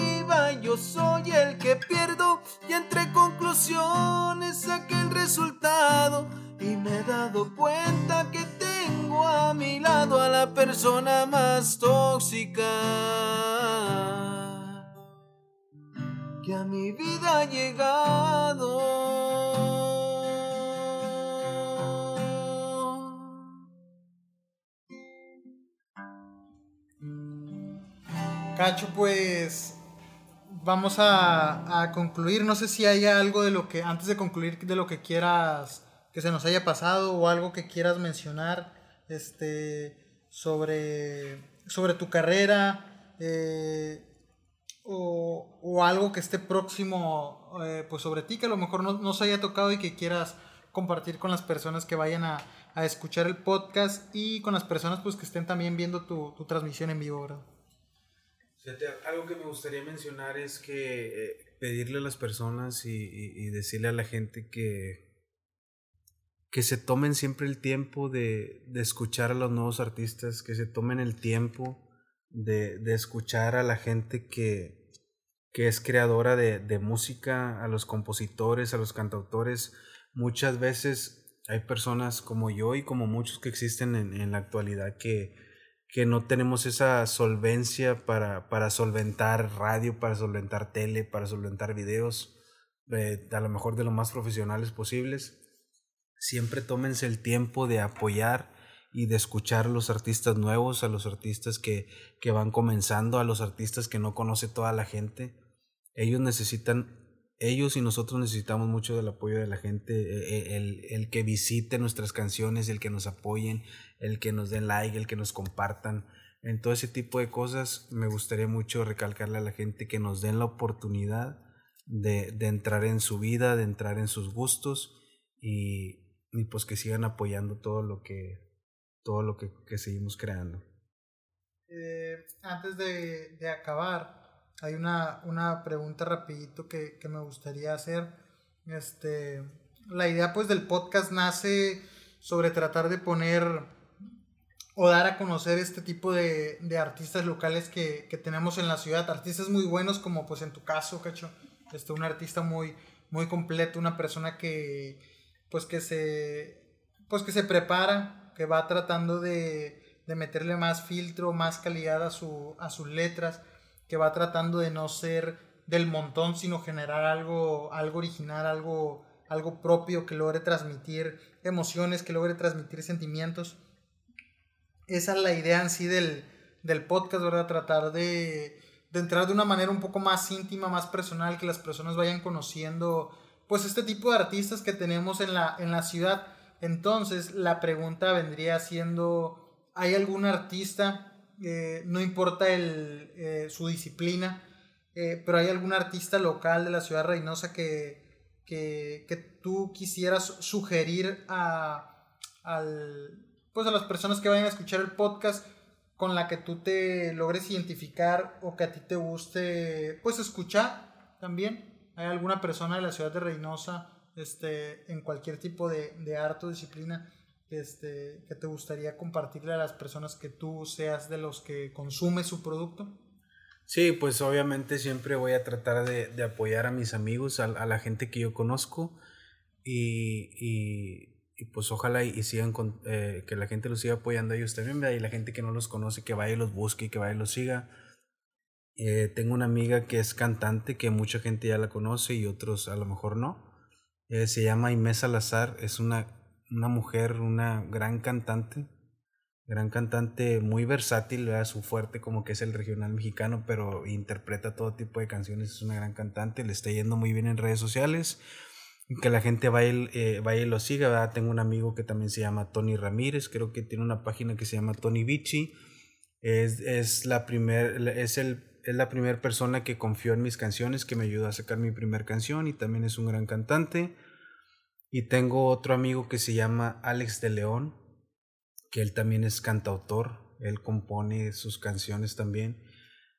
yo soy el que pierdo. Y entre conclusiones saqué el resultado. Y me he dado cuenta que tengo a mi lado a la persona más tóxica. A mi vida ha llegado. Cacho, pues vamos a, concluir. No sé si hay algo de lo que, antes de concluir, de lo que quieras que se nos haya pasado o algo que quieras mencionar este, sobre, sobre tu carrera eh, o, algo que esté próximo eh, pues sobre ti que a lo mejor no, se haya tocado y que quieras compartir con las personas que vayan a, escuchar el podcast y con las personas pues que estén también viendo tu, tu transmisión en vivo, ¿verdad? algo que me gustaría mencionar es que eh, pedirle a las personas y, decirle a la gente que, que se tomen siempre el tiempo de, escuchar a los nuevos artistas, que se tomen el tiempo de, escuchar a la gente que, que es creadora de, música, a los compositores, a los cantautores. Muchas veces hay personas como yo y como muchos que existen en la actualidad que, que no tenemos esa solvencia para, para solventar radio, para solventar tele, para solventar videos, eh, a lo mejor de lo más profesionales posibles. Siempre tómense el tiempo de apoyar y de escuchar a los artistas nuevos, a los artistas que, que van comenzando, a los artistas que no conoce toda la gente. Ellos necesitan ellos y nosotros necesitamos mucho del apoyo de la gente, e, e, el, el, que visite nuestras canciones, el que nos apoyen, el que nos den like, el que nos compartan. En todo ese tipo de cosas me gustaría mucho recalcarle a la gente que nos den la oportunidad de, de entrar en su vida, de entrar en sus gustos y, y, pues que sigan apoyando todo lo que, todo lo que, que seguimos creando. Eh, antes de, de acabar, hay una, una pregunta rapidito que, que, me gustaría hacer. Este, la idea pues del podcast nace sobre tratar de poner o dar a conocer este tipo de, de artistas locales que, que, tenemos en la ciudad. Artistas muy buenos como pues en tu caso, Cacho. Este, un artista muy, muy completo, una persona que pues que se, pues que se prepara, que va tratando de, de meterle más filtro, más calidad a, su, a sus letras que va tratando de no ser del montón, sino generar algo, algo original, algo, algo propio que logre transmitir emociones, que logre transmitir sentimientos. Esa es la idea en sí del, del podcast, ¿verdad? Tratar de, de, entrar de una manera un poco más íntima, más personal, que las personas vayan conociendo, pues, este tipo de artistas que tenemos en la, en la ciudad. Entonces, la pregunta vendría siendo, ¿hay algún artista eh, no importa el, eh, su disciplina, eh, pero hay algún artista local de la ciudad de Reynosa que, que, que tú quisieras sugerir a, al, pues a las personas que vayan a escuchar el podcast con la que tú te logres identificar o que a ti te guste pues escuchar también. ¿Hay alguna persona de la ciudad de Reynosa este, en cualquier tipo de, de arte o disciplina este, que te gustaría compartirle a las personas que tú seas de los que consume su producto? Sí, pues obviamente siempre voy a tratar de, de apoyar a mis amigos, a, a, la gente que yo conozco y, y, y pues ojalá y, sigan con, eh, que la gente los siga apoyando a ellos también, y la gente que no los conoce que vaya y los busque y que vaya y los siga. Eh, tengo una amiga que es cantante, que mucha gente ya la conoce y otros a lo mejor no. Eh, se llama Inés Salazar, es una una mujer, una gran cantante, gran cantante muy versátil, su fuerte como que es el regional mexicano, pero interpreta todo tipo de canciones, es una gran cantante, le está yendo muy bien en redes sociales, que la gente vaya, eh, vaya y lo siga, tengo un amigo que también se llama Tony Ramírez, creo que tiene una página que se llama Tony Vici, es, es la primer, es el es la primera persona que confió en mis canciones, que me ayudó a sacar mi primera canción y también es un gran cantante. Y tengo otro amigo que se llama Alex de León, que él también es cantautor, él compone sus canciones también.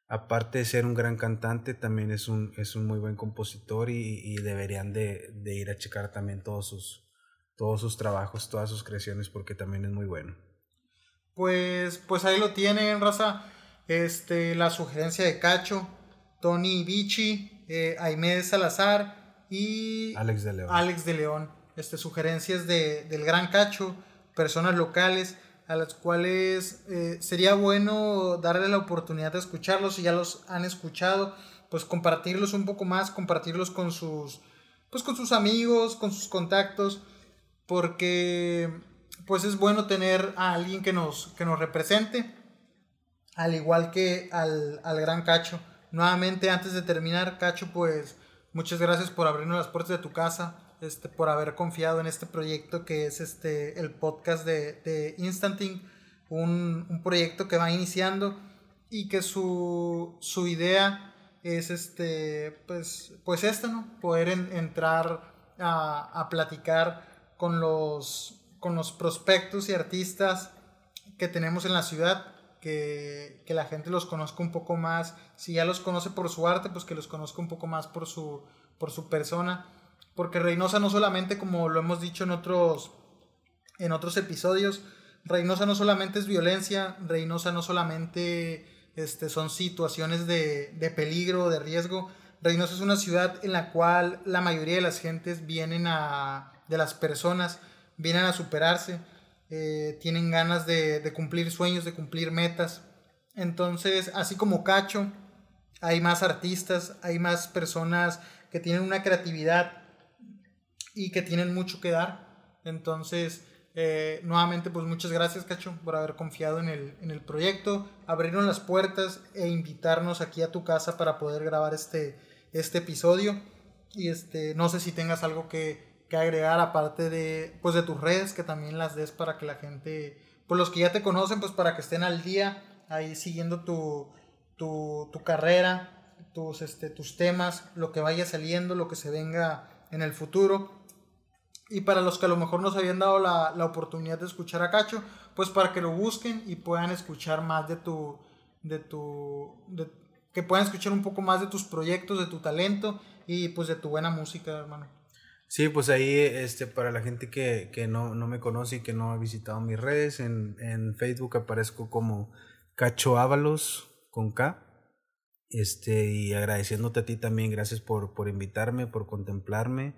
Aparte de ser un gran cantante, también es un, es un muy buen compositor y, deberían de, de, ir a checar también todos sus, todos sus trabajos, todas sus creaciones, porque también es muy bueno. Pues, pues ahí lo tienen, raza. Este, la sugerencia de Cacho, Tony Vichy, eh, Aimé Salazar y Alex de León. Alex de León. Este, sugerencias de, del Gran Cacho, personas locales a las cuales eh, sería bueno darle la oportunidad de escucharlos. Si ya los han escuchado, pues compartirlos un poco más, compartirlos con sus, pues con sus amigos, con sus contactos, porque pues es bueno tener a alguien que nos, que nos represente, al igual que al, al gran Cacho. Nuevamente, antes de terminar, Cacho, pues muchas gracias por abrirnos las puertas de tu casa, este, por haber confiado en este proyecto que es este, el podcast de, de Instanting, un, un proyecto que va iniciando y que su, su idea es este, pues, pues esta, ¿no? Poder entrar a, a, platicar con los, con los prospectos y artistas que tenemos en la ciudad, que, que, la gente los conozca un poco más. Si ya los conoce por su arte, pues que los conozca un poco más por su, por su persona. Porque Reynosa no solamente, como lo hemos dicho en otros, en otros episodios, Reynosa no solamente es violencia, Reynosa no solamente este, son situaciones de, de peligro, de riesgo. Reynosa es una ciudad en la cual la mayoría de las gentes vienen a, de las personas, vienen a superarse, eh, tienen ganas de, cumplir sueños, de cumplir metas. Entonces, así como Cacho, hay más artistas, hay más personas que tienen una creatividad y que tienen mucho que dar. Entonces, eh, nuevamente, pues muchas gracias, Cacho, por haber confiado en el, en el proyecto, abrirnos las puertas e invitarnos aquí a tu casa para poder grabar este, este episodio. Y este, no sé si tengas algo que, que agregar aparte de, pues de tus redes, que también las des para que la gente, pues los que ya te conocen, pues para que estén al día ahí siguiendo tu, tu, tu carrera, tus, este, tus temas, lo que vaya saliendo, lo que se venga en el futuro. Y para los que a lo mejor nos habían dado la, la, oportunidad de escuchar a Cacho, pues para que lo busquen y puedan escuchar más de tu, de tu, que puedan escuchar un poco más de tus proyectos, de tu talento y pues de tu buena música, hermano. Sí, pues ahí, este, para la gente que, que no, no, me conoce y que no ha visitado mis redes, en, en Facebook aparezco como Cacho Ábalos con K. Este, y agradeciéndote a ti también, gracias por, por invitarme, por contemplarme.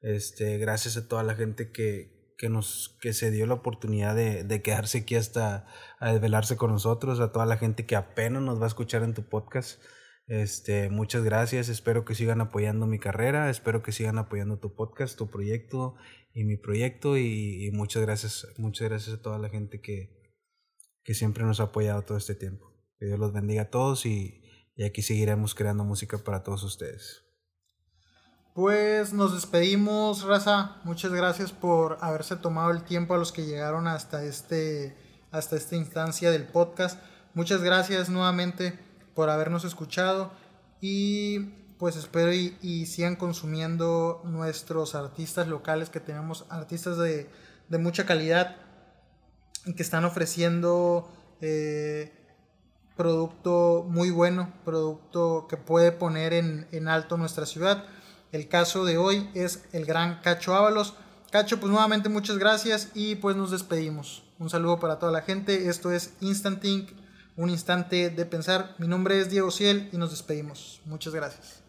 Este, gracias a toda la gente que, que, nos, que se dio la oportunidad de, de, quedarse aquí hasta a desvelarse con nosotros, a toda la gente que apenas nos va a escuchar en tu podcast. Este, muchas gracias, espero que sigan apoyando mi carrera, espero que sigan apoyando tu podcast, tu proyecto y mi proyecto y, muchas gracias, muchas gracias a toda la gente que, que siempre nos ha apoyado todo este tiempo. Que Dios los bendiga a todos y, y aquí seguiremos creando música para todos ustedes. Pues nos despedimos, raza. Muchas gracias por haberse tomado el tiempo a los que llegaron hasta este hasta esta instancia del podcast. Muchas gracias nuevamente por habernos escuchado y pues espero y, sigan consumiendo nuestros artistas locales que tenemos artistas de, de mucha calidad y que están ofreciendo eh, producto muy bueno, producto que puede poner en, en alto nuestra ciudad. El caso de hoy es el gran Cacho Ábalos. Cacho, pues nuevamente muchas gracias y pues nos despedimos. Un saludo para toda la gente. Esto es Instant Think, un instante de pensar. Mi nombre es Diego Ciel y nos despedimos. Muchas gracias.